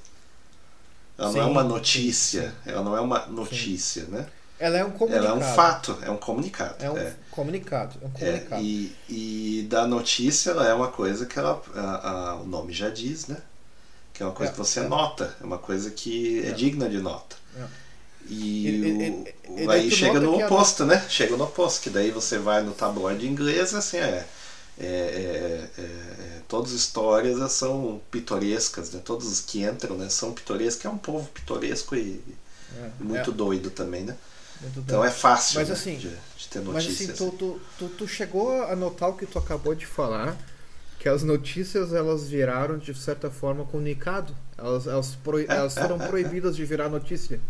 Ela não é Sim, uma sim, notícia, sim. ela não é uma notícia, né? Ela é um comunicado. Ela é um fato, é um comunicado. É um é. comunicado. É um É, comunicado. e, e da notícia ela é uma coisa que ela, a- a- o nome já diz, né? Que é uma coisa É, que você é. nota, é uma coisa que é, É. digna de nota. É. E, E- e- o- e- e daí aí chega no que a oposto, né? Chega no oposto, que daí você vai no tabloide inglês, assim, é. É, é, é, é, todas as histórias são pitorescas, né? Todos os que entram né, são pitorescos, é um povo pitoresco e, É, e muito é, doido também, né? muito Então bem. é fácil Mas né, assim, de, de ter Mas notícias. assim, tu, tu, tu, tu chegou a notar o que tu acabou de falar, que as notícias elas viraram de certa forma comunicado. Elas, elas, proi- elas foram proibidas de virar notícia.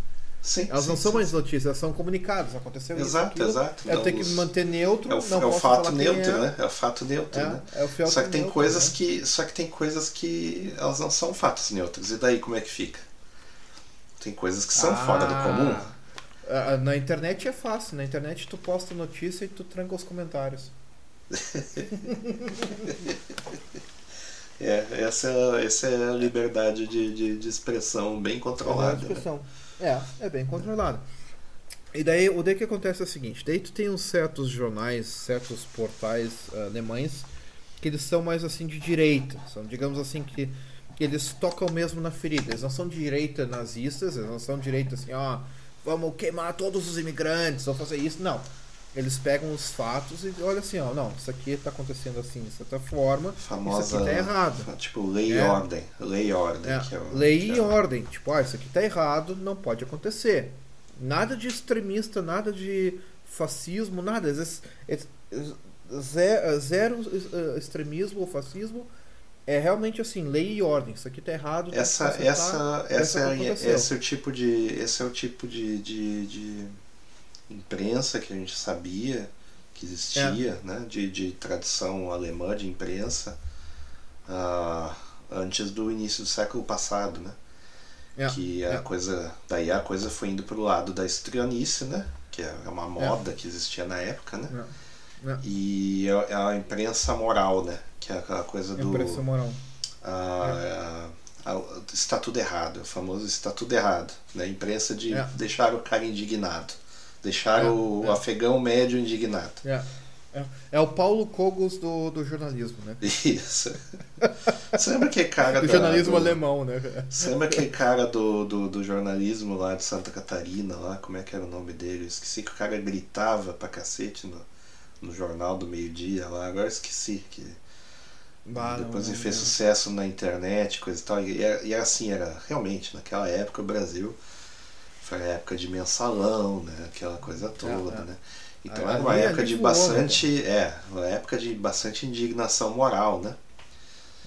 Sim, Elas não sim, são sim, mais notícias, elas são comunicados. Aconteceu isso, Exato, exato. Eu Não, tenho que me manter neutro, É o, não é o fato neutro, é. né? É o fato neutro, É, né? é o fato Só que tem neutro, coisas né? que. Só que tem coisas que elas não são fatos neutros. E daí como é que fica? Tem coisas que são fora do comum. Ah, Na internet é fácil. Na internet tu posta notícia e tu tranca os comentários. É, essa, é- essa é a liberdade de, de, de expressão bem É controlada. uma né? É, é bem controlado. E daí o que acontece é o seguinte, daí tu tem uns certos jornais, certos portais ah, alemães que eles são mais assim de direita, são digamos assim que, eles tocam mesmo na ferida. Eles não são direita nazistas, eles não são direita assim, ó, vamos queimar todos os imigrantes, vamos fazer isso, não. Eles pegam os fatos e olha assim, ó, não, isso aqui está acontecendo assim de certa forma, Famosa. isso aqui tá errado. Tipo, lei e É. ordem. Lei e ordem. É, é o- lei e é ordem. Tipo, ah, isso aqui tá errado, não pode acontecer. Nada de extremista, nada de fascismo, nada. Ex- ze- Zero eh, extremismo ou fascismo. É realmente assim, lei e ordem. Isso aqui tá errado. Essa, essa, essa essa, é, esse é o tipo de, esse é o tipo de, de, de imprensa que a gente sabia que existia, É. né? De, de tradição alemã de imprensa ah, antes do início do século passado, né? É, que a é. coisa daí a coisa foi indo pro lado da estrionice, né? Que é uma moda que existia na época, né? É, é. E a, a imprensa moral, né? Que é aquela coisa do Impressão moral. a, a- a- está tudo errado, o famoso está tudo errado, né? Imprensa de É. deixar o cara indignado, deixar É, o é. afegão médio indignado. É, é. É o Paulo Cogos do, do jornalismo, né? Isso. Você lembra aquele cara Do da- jornalismo do- alemão, né? Você lembra aquele cara do, do, do jornalismo lá de Santa Catarina, lá, como é que era o nome dele? Eu esqueci que o cara gritava pra cacete no, no jornal do meio-dia lá, agora esqueci. Que Bah, depois ele fez sucesso na internet, coisa e tal. E e assim, era realmente, naquela época o Brasil foi a época de mensalão, né? Aquela coisa toda, é. né? Então Ali- era uma época ali de né, bastante. É, uma época de bastante indignação moral, né?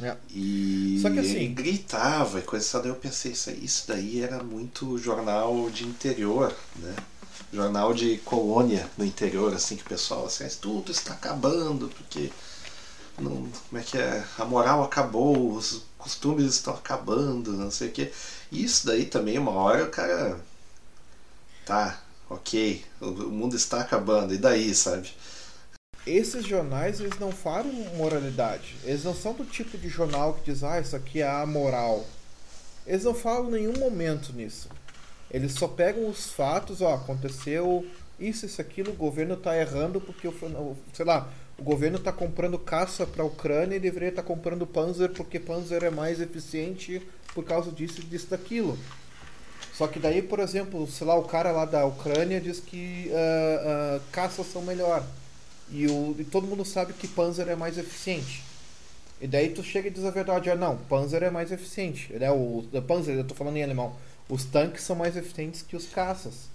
É. E Só que assim- ele gritava e coisa. Daí eu pensei, isso, aí- isso daí era muito jornal de interior, né? Jornal de colônia no interior, assim, que o pessoal assim, tudo está acabando, porque não, como é que é? A moral acabou, os costumes estão acabando, não sei o quê. E isso daí também, uma hora o cara. Tá, ok, o, mundo está acabando, e daí, sabe? Esses jornais, eles não falam moralidade. Eles não são do tipo de jornal que diz, ah, isso aqui é amoral. Eles não falam nenhum momento nisso. Eles só pegam os fatos, ó, aconteceu isso, isso, aquilo, o governo tá errando porque, sei lá, o governo tá comprando caça pra Ucrânia e deveria estar comprando Panzer porque Panzer é mais eficiente por causa disso, disso, daquilo. Só que daí, por exemplo, sei lá, o cara lá da Ucrânia diz que ah, ah, caças são melhor. E, o, e todo mundo sabe que Panzer é mais eficiente. E daí tu chega e diz a verdade, ah não, Panzer é mais eficiente. Né? O, o Panzer, eu tô falando em alemão. Os tanques são mais eficientes que os caças.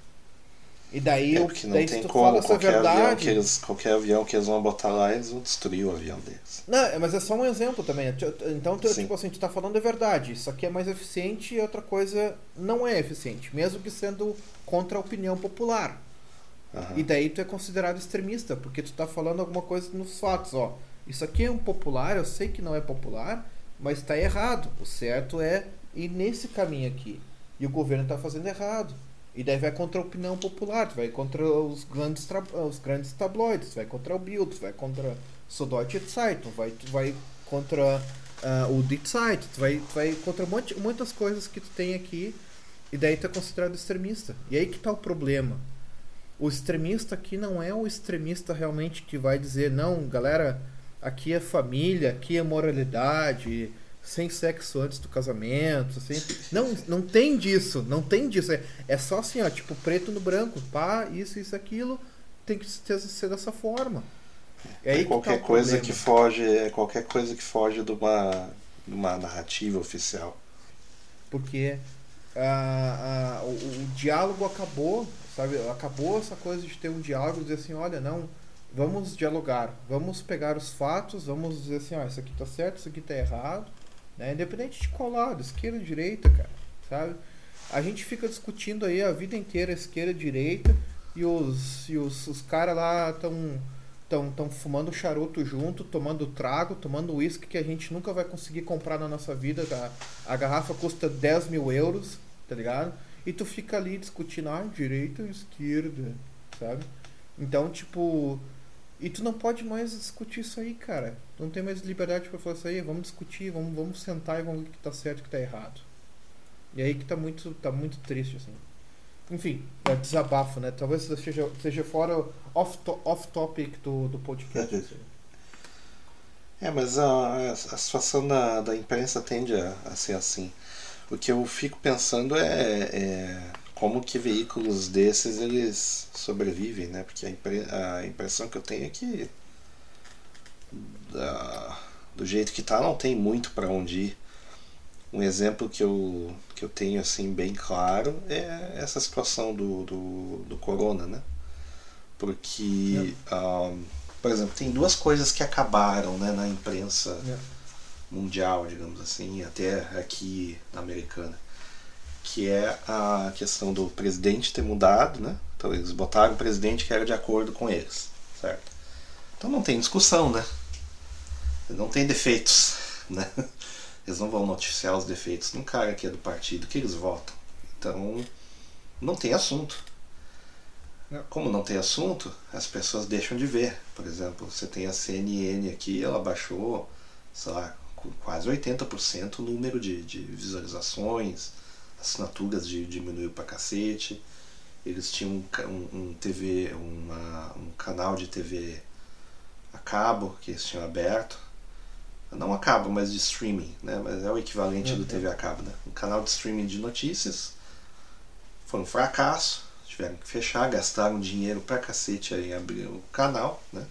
E daí, É porque não daí tem tu como fala essa qualquer avião, verdade. que eles, qualquer avião que eles vão botar lá, eles vão destruir o avião deles. Não, é, mas é só um exemplo também. Tu- Então, tu, Sim. tipo assim, tu tá falando a verdade. Isso aqui é mais eficiente e outra coisa não é eficiente, mesmo que sendo contra a opinião popular. Aham. E daí tu é considerado extremista, porque tu tá falando alguma coisa nos fatos, ó. Isso aqui é um popular, eu sei que não é popular, mas tá errado. O certo é ir nesse caminho aqui. E o governo tá fazendo errado. E daí vai contra a opinião popular, vai contra os grandes, os grandes tabloides, vai contra o Bild, vai contra Süddeutsche Zeitung, vai, vai contra ah, o Die Zeit, vai, vai contra monte, muitas coisas que tu tem aqui, e daí tu é considerado extremista. E aí que tá o problema. O extremista aqui não é o extremista realmente que vai dizer, não, galera, aqui é família, aqui é moralidade, sem sexo antes do casamento, assim. Não, não tem disso, não tem disso. É, é só assim, ó, tipo, preto no branco, pá, isso, isso, aquilo, tem que ser, ser dessa forma. É aí tá qualquer o coisa problema. que foge, é qualquer coisa que foge de uma, de uma narrativa oficial. porque ah, ah, o, o diálogo acabou, sabe? Acabou essa coisa de ter um diálogo e dizer assim, olha, não, vamos dialogar, vamos pegar os fatos, vamos dizer assim, ó, isso aqui tá certo, isso aqui tá errado, né? Independente de qual lado, esquerda, direita, cara, sabe? A gente fica discutindo aí a vida inteira esquerda, direita e os e os, os caras lá estão estão tão fumando charuto junto, tomando trago, tomando uísque que a gente nunca vai conseguir comprar na nossa vida. tá? A garrafa custa 10 mil euros, tá ligado? E tu fica ali discutindo, ah, direita ou esquerda, sabe? Então, tipo. E tu não pode mais discutir isso aí, cara. Não tem mais liberdade pra falar isso aí. Vamos discutir, vamos, vamos sentar e vamos ver o que tá certo e o que tá errado. E aí que tá muito, tá muito triste, assim. Enfim, é desabafo, né? Talvez seja, seja fora off, to- off do, do podcast. assim. É, mas a, a situação da, da imprensa tende a, a ser assim. O que eu fico pensando é, é como que veículos desses eles sobrevivem, né? Porque a, impre, a impressão que eu tenho é que da- do jeito que tá não tem muito para onde ir. Um exemplo que eu, que eu tenho assim bem claro é essa situação do, do, do corona, né? Porque, ah, por exemplo, tem duas coisas que acabaram né, na imprensa É. mundial, digamos assim, até aqui na americana, que é a questão do presidente ter mudado, né? Então eles botaram um presidente que era de acordo com eles, certo? Então não tem discussão, né? Não tem defeitos, né? Eles não vão noticiar os defeitos num cara que é do partido que eles votam. Então não tem assunto. Como não tem assunto, as pessoas deixam de ver. Por exemplo, você tem a CNN aqui, ela baixou, sei lá, quase 80% o número de, de visualizações, assinaturas de, diminuiu pra cacete. Eles tinham um, um, um TV, uma, um canal de TV a cabo que eles tinham aberto. Não a cabo, mas de streaming, né? Mas é o equivalente do Uhum. TV a cabo, né? Um canal de streaming de notícias. Foi um fracasso. Tiveram que fechar, gastaram dinheiro pra cacete aí em abrir o canal, né?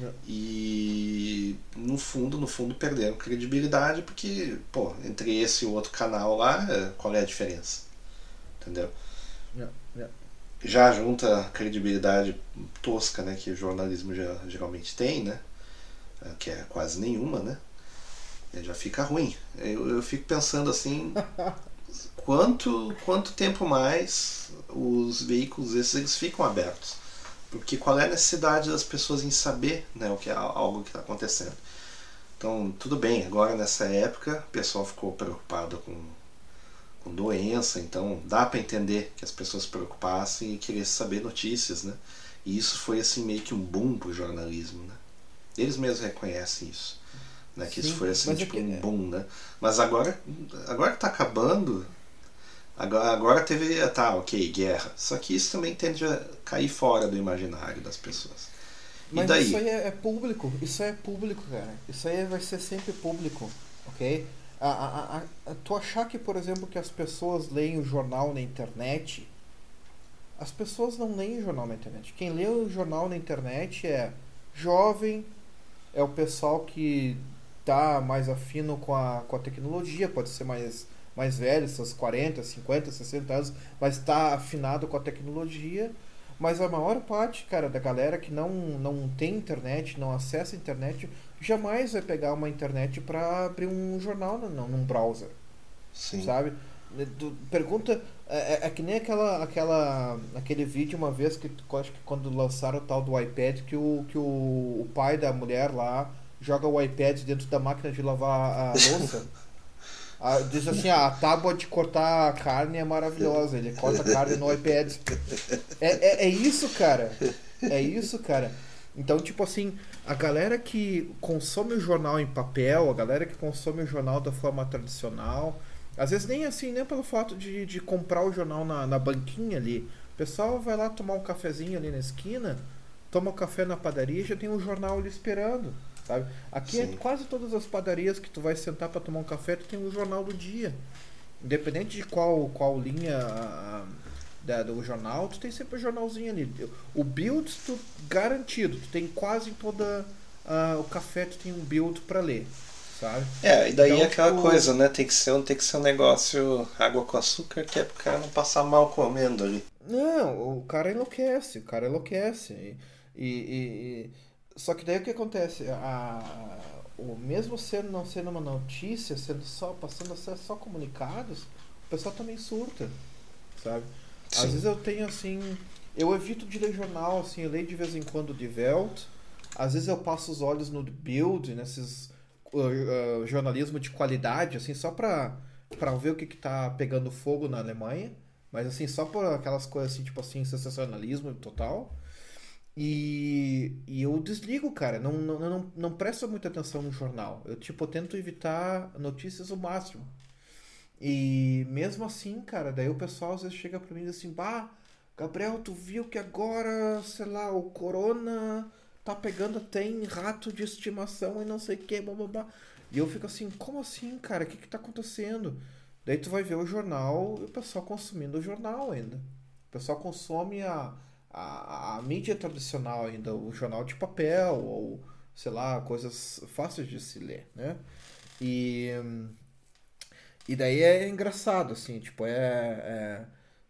É. E no fundo, no fundo perderam credibilidade porque, pô, entre esse e o outro canal lá, é, qual é a diferença? Entendeu? É, é. já junta a credibilidade tosca né, que o jornalismo geralmente tem, né? eh, Que é quase nenhuma, né? Já fica ruim. Eu, eu fico pensando assim, quanto, quanto tempo mais os veículos esses eles ficam abertos? Porque qual é a necessidade das pessoas em saber né, o que é algo que está acontecendo? Então, tudo bem, agora nessa época o pessoal ficou preocupado com, com doença, então dá para entender que as pessoas se preocupassem e querer saber notícias, né? E isso foi assim meio que um boom pro jornalismo, né? Eles mesmos reconhecem isso, né? Que isso Sim, foi assim é tipo um boom, né? Mas agora, agora que tá acabando, agora, agora teve, tá, ok, guerra. Só que isso também tende a cair fora do imaginário das pessoas. Mas e daí? isso aí é, é público, isso aí é público, cara. Isso aí vai ser sempre público, ok? A, a, a, a- tu achar que, por exemplo, que as pessoas leem o jornal na internet, as pessoas não leem o jornal na internet. Quem lê o jornal na internet é jovem, é o pessoal que tá mais afino com a, com a tecnologia, pode ser mais, mais velho, seus 40, 50, 60 anos, mas está afinado com a tecnologia. Mas a maior parte, cara, da galera que não, não tem internet, não acessa a internet, jamais vai pegar uma internet para abrir um jornal no, num browser. Sim. Sabe? Tu pergunta. É, é- é que nem aquela, aquela, aquele vídeo uma vez que acho que quando lançaram o tal do iPad, que o, que o, o pai da mulher lá joga o iPad dentro da máquina de lavar a louça. Diz assim, ah, a tábua de cortar carne é maravilhosa, ele corta carne no iPad. É, é, é isso, cara. É isso, cara. Então, tipo assim, a galera que consome o jornal em papel, a galera que consome o jornal da forma tradicional, às vezes nem assim, nem pelo fato de, de comprar o jornal na, na banquinha ali. O pessoal vai lá tomar um cafezinho ali na esquina, toma um café na padaria e já tem um jornal ali esperando. Sabe? Aqui é Sim. quase todas as padarias que tu vai sentar para tomar um café, tu tem um jornal do dia. Independente de qual, qual linha ah, da, do jornal, tu tem sempre o jornalzinho ali. O build, tu garantido, tu tem quase em toda ah, o café, tu tem um build para ler, sabe? É, e daí Então, é aquela tipo- coisa, né? Tem que, ser um, tem que ser um negócio água com açúcar que é pro cara não passar mal comendo ali. Não, o cara enlouquece, o cara enlouquece. E- e- e- Só que daí o que acontece? A, o mesmo sendo não sendo uma notícia, sendo só passando a ser só comunicados, o pessoal também surta, sabe? Às Sim. vezes eu tenho assim, eu evito de ler jornal, assim, eu leio de vez em quando de Welt, às vezes eu passo os olhos no Bild, nesses uh, uh, jornalismo de qualidade, assim, só pra, pra ver o que que tá pegando fogo na Alemanha. Mas assim, só por aquelas coisas assim, tipo assim, sensacionalismo total. E, e eu desligo, cara. Não, não, não, não presto muita atenção no jornal. Eu, tipo, tento evitar notícias o máximo. E mesmo assim, cara, daí o pessoal às vezes chega pra mim e diz assim, bah, Gabriel, tu viu que agora, sei lá, o corona tá pegando até em rato de estimação e não sei o que, blá. E eu fico assim, como assim, cara? O que que tá acontecendo? Daí tu vai ver o jornal e o pessoal consumindo o jornal ainda. O pessoal consome a, a, a mídia tradicional ainda, o jornal de papel, ou sei lá, coisas fáceis de se ler, né? E, e daí é engraçado, assim, tipo, é, é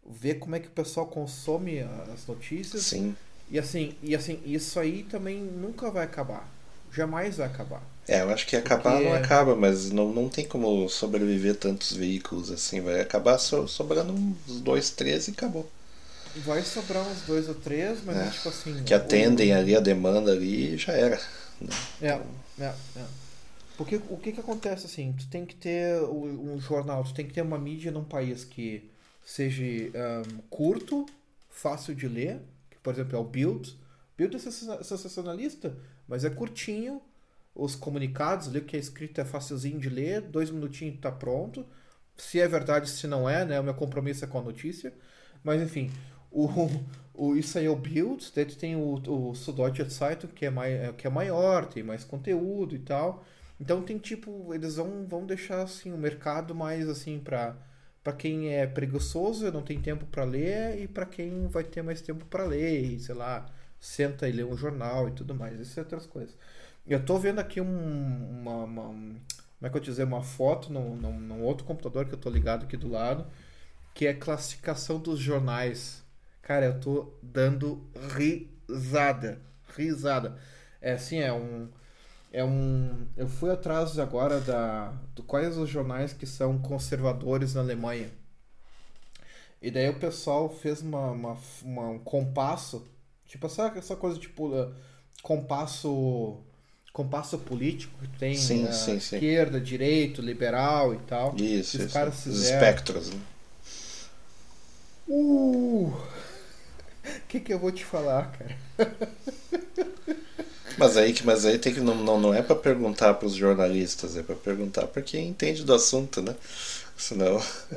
ver como é que o pessoal consome as notícias. Sim. E assim, e assim, isso aí também nunca vai acabar. Jamais vai acabar. É, eu acho que acabar Porque- não acaba, mas não, não tem como sobreviver tantos veículos assim. Vai acabar so- sobrando uns dois, três e acabou. Vai sobrar uns dois ou três, mas É, tipo assim. Que atendem o- ali a demanda ali e já era. É, é, é. Porque o que que acontece assim? Tu tem que ter um jornal, tu tem que ter uma mídia num país que seja ahn, curto, fácil de ler, que, por exemplo é o Bild. Bild é sensa- sensacionalista, mas é curtinho. Os comunicados ali, o que é escrito é facilzinho de ler, dois minutinhos tá pronto. Se é verdade, se não é, né? O meu compromisso é com a notícia. Mas enfim, o, o, isso aí é o Build, daí tu tem o, o Süddeutsche Zeitung, que é, mai, que é maior, tem mais conteúdo e tal. Então tem tipo, eles vão, vão deixar assim o mercado mais assim pra, pra quem é preguiçoso não tem tempo pra ler e pra quem vai ter mais tempo pra ler e sei lá, senta e lê um jornal e tudo mais, é outras coisas. Eu tô vendo aqui um, uma, uma- um- como é que eu dizer, uma foto num, num outro computador que eu tô ligado aqui do lado, que é classificação dos jornais. Cara, eu tô dando risada, risada. É assim, é um é um eu fui atrás agora da do quais os jornais que são conservadores na Alemanha. E daí o pessoal fez uma, uma, uma- um compasso, tipo essa, essa coisa tipo uh, compasso compasso político que tem Sim, uh, sim, sim. esquerda, direito, liberal e tal. Isso, Os isso. caras Os fizeram- espectros. Né? Uh! O que que eu vou te falar, cara? Mas aí, que- mas aí tem que não, não, não é pra perguntar pros jornalistas, é pra perguntar pra quem entende do assunto, né? Senão.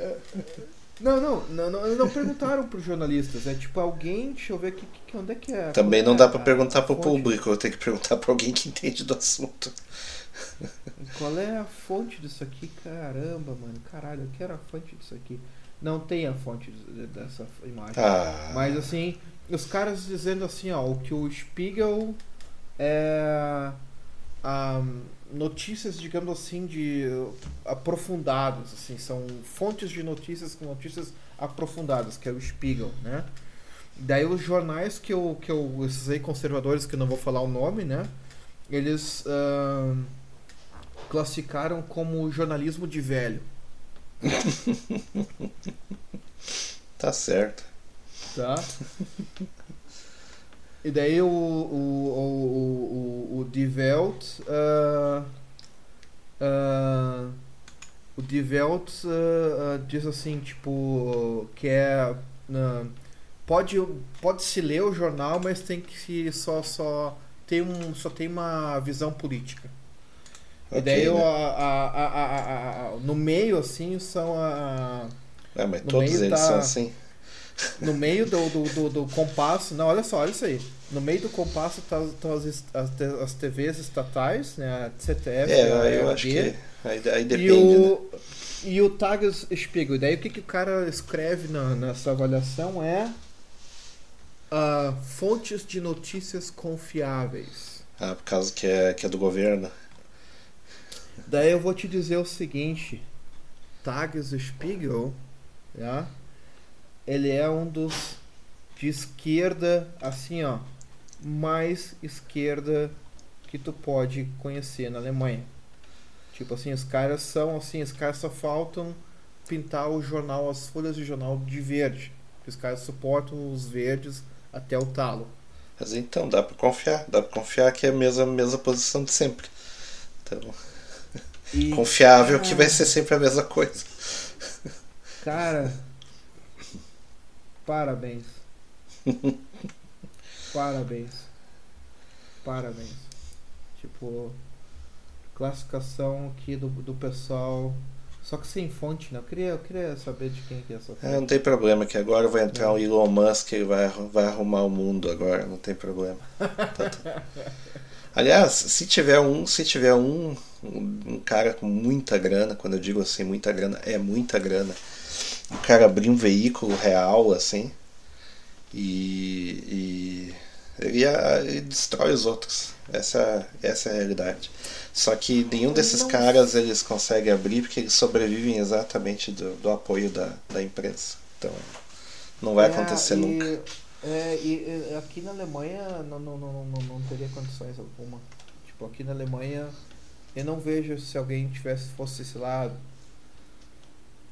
Não, não, não, não, não perguntaram pros jornalistas. É tipo alguém, deixa eu ver aqui, que, onde é que é. Também não dá pra a- perguntar a pro fonte? público, tem que perguntar pra alguém que entende do assunto. Qual é a fonte disso aqui? Caramba, mano. Caralho, eu quero a fonte disso aqui. Não tem a fonte de- dessa imagem. Ah, Mas assim, os caras dizendo assim, ó, o que o Spiegel é ah, notícias, digamos assim, de aprofundadas, assim, são fontes de notícias com notícias aprofundadas, que é o Spiegel, né? Daí os jornais que eu, que eu. Esses aí conservadores que eu não vou falar o nome, né? Eles ah, classificaram como jornalismo de velho. Tá certo. Tá? E daí o, o, o, o, o, Welt, ah, ah, o Die Welt ah, ah, diz assim, tipo, que é ah, pode pode se ler o jornal, mas tem que só só tem um só tem uma visão política. E Ok, daí né? a, a, no meio assim são a Ah, mas todos eles tá- são assim. no meio do, do, do, do compasso, não, olha só, olha isso aí. No meio do compasso estão as, est- as, te- as TVs estatais, né? A CTF, É, a eu acho que aí, aí e depende, né? o, e o Tagesspiegel. E daí o que, que o cara escreve na, nessa avaliação é ah, fontes de notícias confiáveis. Ah, por causa que é, que é do governo. Daí eu vou te dizer o seguinte, Tagesspiegel, tá? ele é um dos de esquerda, assim ó, mais esquerda que tu pode conhecer na Alemanha. Tipo assim, os caras são assim, os caras só faltam pintar o jornal, as folhas de jornal de verde. Os caras suportam os verdes até o talo. Mas então, dá pra confiar. Dá pra confiar que é a mesma, mesma posição de sempre. Então, E, confiável que cara, vai ser sempre a mesma coisa. Cara, parabéns. Parabéns. Parabéns. Tipo, classificação aqui do, do pessoal. Só que sem fonte, né? Eu queria, eu queria saber de quem que é essa fonte. É, não tem problema, que agora vai entrar o Elon Musk e vai, vai arrumar o mundo agora, não tem problema. Tá tudo- Aliás, se tiver um, se tiver um, um cara com muita grana, quando eu digo assim, muita grana, é muita grana. O cara abrir um veículo real, assim, e, e ele, a- ele destrói os outros. Essa, essa é a realidade. Só que nenhum desses caras eles conseguem abrir porque eles sobrevivem exatamente do, do apoio da, da imprensa. Então não vai É, acontecer e- nunca. É, e e aqui na Alemanha não, não, não, não, não teria condições alguma. Tipo, aqui na Alemanha eu não vejo se alguém tivesse, fosse, sei lá,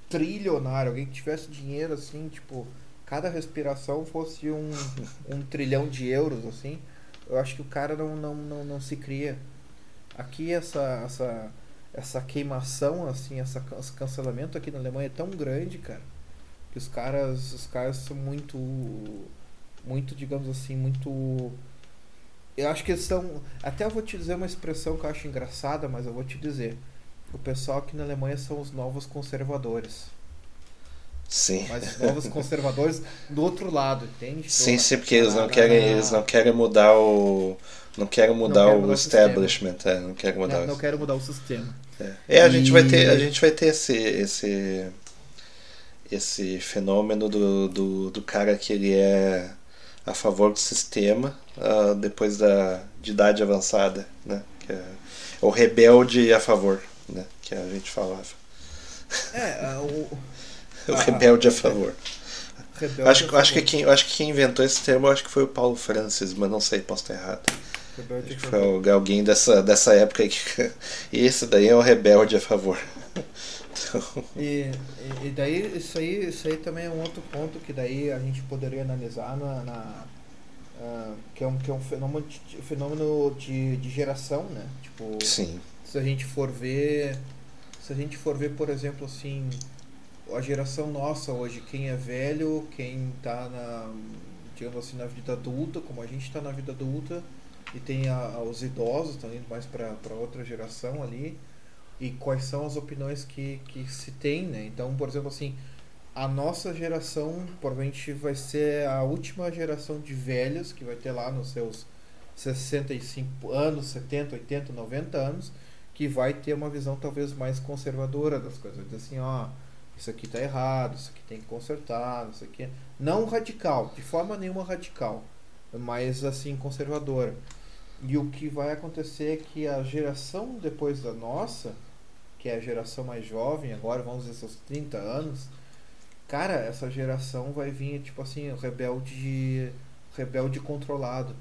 trilionário, alguém que tivesse dinheiro assim, tipo, cada respiração fosse um, um trilhão de euros, assim, eu acho que o cara não, não, não, não se cria. Aqui essa, essa, essa queimação, assim, essa, esse cancelamento aqui na Alemanha é tão grande, cara, que os caras, os caras são muito, muito, digamos assim, muito... Eu acho que eles são. Até eu vou te dizer uma expressão que eu acho engraçada, mas eu vou te dizer. O pessoal aqui na Alemanha são os novos conservadores. Sim. Mas os novos conservadores do outro lado, entende? Sim, sim, porque eles não querem, eles não querem mudar o. Não querem mudar querem o mudar o establishment, é, não querem mudar Não, o não quero mudar o sistema. É, É, a gente vai ter, E- a gente vai ter esse, esse, esse fenômeno do, do, do cara que ele é a favor do sistema ah, depois da de idade avançada, né? Que é o rebelde a favor, né? Que a gente falava. É, a- o. O Ah, rebelde a favor. Rebelde Acho, acho, que quem, acho que quem inventou esse termo acho que foi o Paulo Francis, mas não sei, posso estar errado. Rebelde a Acho que foi alguém dessa, dessa época aí que. Esse daí é o rebelde a favor. Então, E, e- daí isso aí, isso aí também é um outro ponto que daí a gente poderia analisar na, na, ah, que é um que é um fenômeno de, fenômeno de, de geração, né? Tipo, sim. se a gente for ver, se a gente for ver, por exemplo, assim, a geração nossa hoje, quem é velho, quem tá na, digamos assim, na vida adulta, como a gente está na vida adulta, e tem a, a- os idosos, estão indo mais para outra geração ali, e quais são as opiniões que, que se tem, né? Então, por exemplo, assim, a nossa geração provavelmente vai ser a última geração de velhos que vai ter lá nos seus 65 anos, 70, 80, 90 anos, que vai ter uma visão talvez mais conservadora das coisas. Vai dizer assim, ó, isso aqui tá errado, isso aqui tem que consertar, isso aqui. Não radical, de forma nenhuma radical, mas assim, conservadora. E o que vai acontecer é que a geração depois da nossa, que é a geração mais jovem, agora vamos dizer seus 30 anos, Cara, essa geração vai vir, tipo assim, rebelde. Rebelde controlado.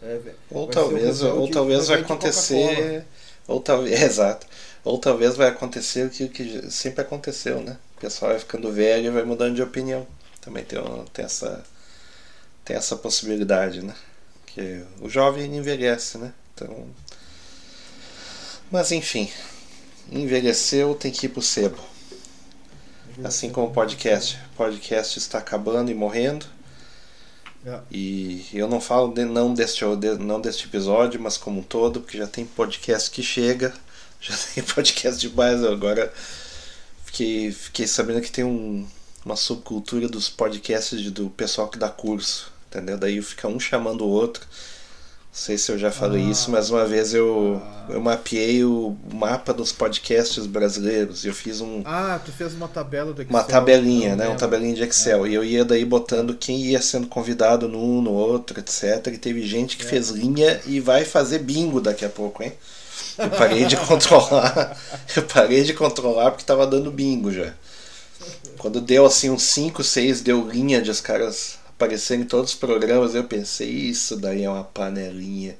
É, Ou talvez, ou talvez vai acontecer. Ou talvez. Exato. Ou talvez vai acontecer o que, que sempre aconteceu, né? O pessoal vai ficando velho e vai mudando de opinião. Também tem, tem essa. Tem essa possibilidade, né? Que o jovem envelhece, né? Então. Mas enfim. Envelheceu, tem que ir pro sebo. Assim como o podcast. O podcast está acabando e morrendo. É. E eu não falo de, não, deste, de- não deste episódio, mas como um todo, porque já tem podcast que chega, já tem podcast demais. Agora fiquei, fiquei sabendo que tem um, uma subcultura dos podcasts de- do pessoal que dá curso, entendeu? Daí fica um chamando o outro. Não sei se eu já falei Ah. isso, mas uma vez eu, eu mapeei o mapa dos podcasts brasileiros. Eu fiz um, Ah, tu fez uma tabela do Excel. uma tabelinha, né? Um lembro. tabelinha de Excel. E eu ia daí botando quem ia sendo convidado num, no outro, etc. E teve gente que É. fez linha e vai fazer bingo daqui a pouco, hein? Eu parei de controlar. Eu parei de controlar porque tava dando bingo já. Quando deu assim uns 5, 6, deu linha de os caras aparecerem em todos os programas, eu pensei, isso daí é uma panelinha.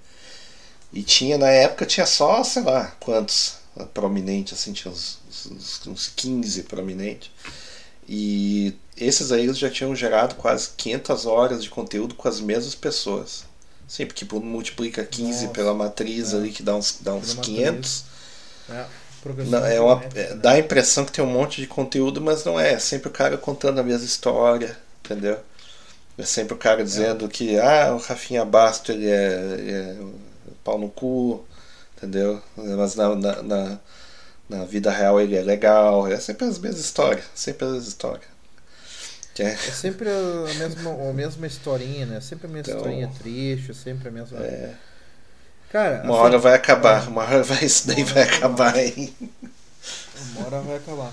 E tinha, na época, tinha só, sei lá, quantos prominentes, assim, tinha uns, uns, uns 15 prominentes. E esses aí eles já tinham gerado quase 500 horas de conteúdo com as mesmas pessoas. Sim, porque tipo, multiplica 15 Nossa, pela matriz é. ali, que dá uns, dá uns Pela 500. É, Não, é uma, é, né? dá a impressão que tem um monte de conteúdo, mas não é. É sempre o cara contando a mesma história, entendeu? É sempre o cara dizendo que ah, o Rafinha Basto ele é, ele é pau no cu, entendeu? Mas na, na, na, na vida real ele é legal. É sempre as mesmas histórias, sempre as histórias. É- É sempre a mesma, a mesma historinha, né? Sempre a mesma Então- historinha triste, sempre a mesma. é, Cara, uma assim, hora vai acabar, uma hora vai, isso daí vai acabar, hein? Uma hora vai acabar.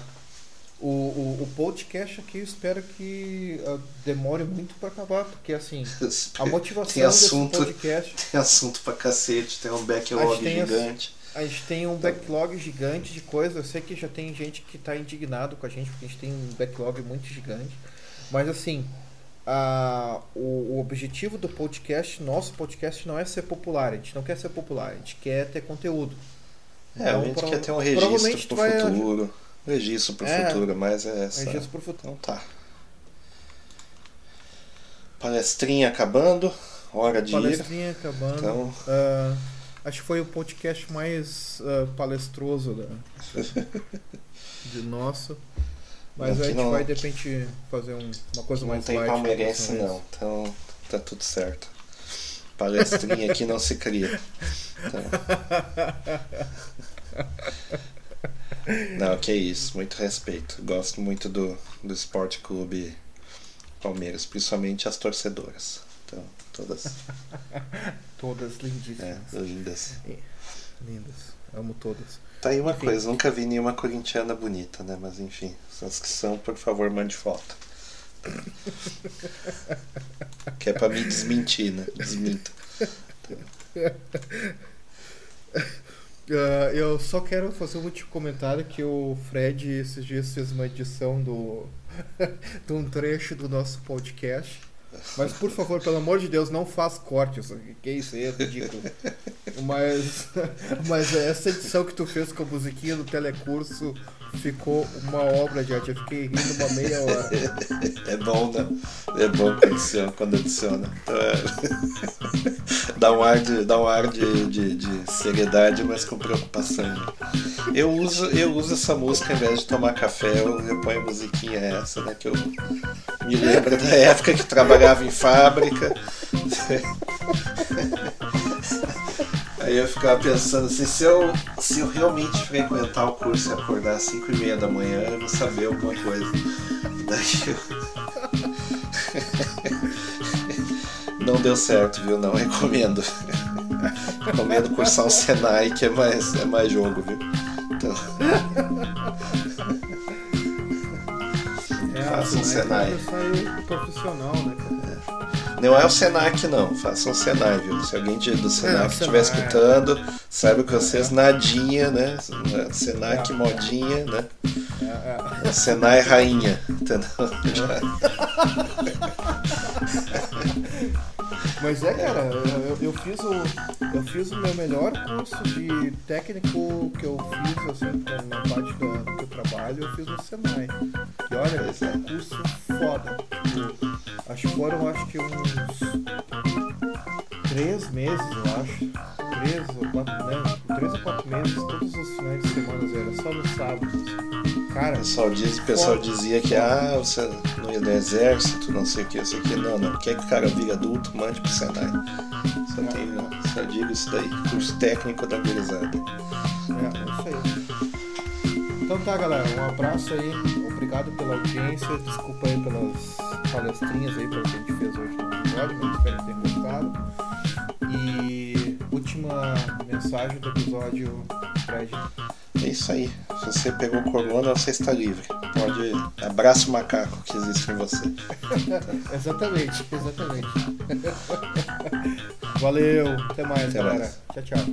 O, o, o podcast aqui eu espero que ah, demore muito pra acabar, porque assim, a motivação Tem assunto. desse podcast. Tem assunto pra cacete, tem um A backlog as- gigante. A gente tem um backlog gigante de coisas. Eu sei que já tem gente que tá indignado com a gente, porque a gente tem um backlog muito gigante. Mas assim, a, o, o objetivo do podcast, nosso podcast, não é ser popular. A gente não quer ser popular, a gente quer ter conteúdo. É, Então, a gente quer ter um registro pro vai- futuro. Registro pro É, futuro, mas é essa. Registro pro futuro. Então tá. Palestrinha acabando, hora de ir. Palestrinha acabando. Então, Ah, acho que foi o podcast mais ah, palestroso da, de nosso. Mas Aqui a gente não- vai de repente fazer um- uma coisa não mais tem light. palmeirense próxima não, então tá tudo certo. Palestrinha aqui não se cria. Então. Não, que isso, muito respeito. Gosto muito do, do Esporte Clube Palmeiras, principalmente as torcedoras. Então, todas. Todas é, lindíssimas. lindas. Lindas. Amo todas. Tá aí uma Enfim. coisa, nunca vi nenhuma corintiana bonita, né? Mas enfim, as que são, por favor, mande foto. que é pra me desmentir, né? Desminta. Ah, eu só quero fazer um último comentário que o Fred esses dias fez uma edição do de um trecho do nosso podcast. Mas por favor, pelo amor de Deus, não faz cortes. Que isso aí é ridículo. Mas, mas essa edição que tu fez com a musiquinha do telecurso ficou uma obra de arte. Eu fiquei rindo uma meia hora. É bom, né? É bom quando adiciona. Então, é... dá um ar, de, dá um ar de, de, de seriedade, mas com preocupação. Eu uso, eu uso essa música, ao invés de tomar café, eu, eu ponho a musiquinha essa, né? Que eu me lembro da época que trabalhava em fábrica. Aí eu ficava pensando assim, se eu, se eu realmente frequentar o curso e acordar às 5 e meia da manhã, eu vou saber alguma coisa. Daí eu... Não deu certo, viu? Não recomendo. Recomendo cursar o Senai, que é mais, é mais jogo, viu? Então, É, Faça um Senai. Senai profissional, né, cara? Não é o Senac, não. Faça um Senai, viu? Se alguém do Senac É, o estiver Senai. escutando, saiba que vocês nadinha, né? Senac É. modinha, né? É, é. Senai Rainha, entendeu? Mas é, cara, eu, eu fiz o. Eu fiz o meu melhor curso de técnico que eu fiz, assim, na parte do, do trabalho, eu fiz no Senai. E olha, Pois é. um curso foda. Tipo, acho que foram acho que uns três meses, eu acho. Três ou quatro, né? Três ou quatro meses, todos os finais de semana, era só no sábado. Cara, O pessoal, diz, o pessoal dizia que ah, você não ia do exército, não sei o que, não sei o que. Não, não. Quer que o cara vire adulto, mande pro Senai. Só, tem, só digo isso daí. Curso técnico da gurizada. É, é isso aí. Então tá, galera. Um abraço aí. Obrigado pela audiência. Desculpa aí pelas palestrinhas aí, pelo que a gente fez hoje no episódio, mas espero que tenham gostado. E última mensagem do episódio, Fred. É isso aí. Se você pegou corona, você está livre. Pode. Abraça o macaco que existe em você. exatamente, exatamente. Valeu, até mais, Até galera. mais. Tchau, tchau.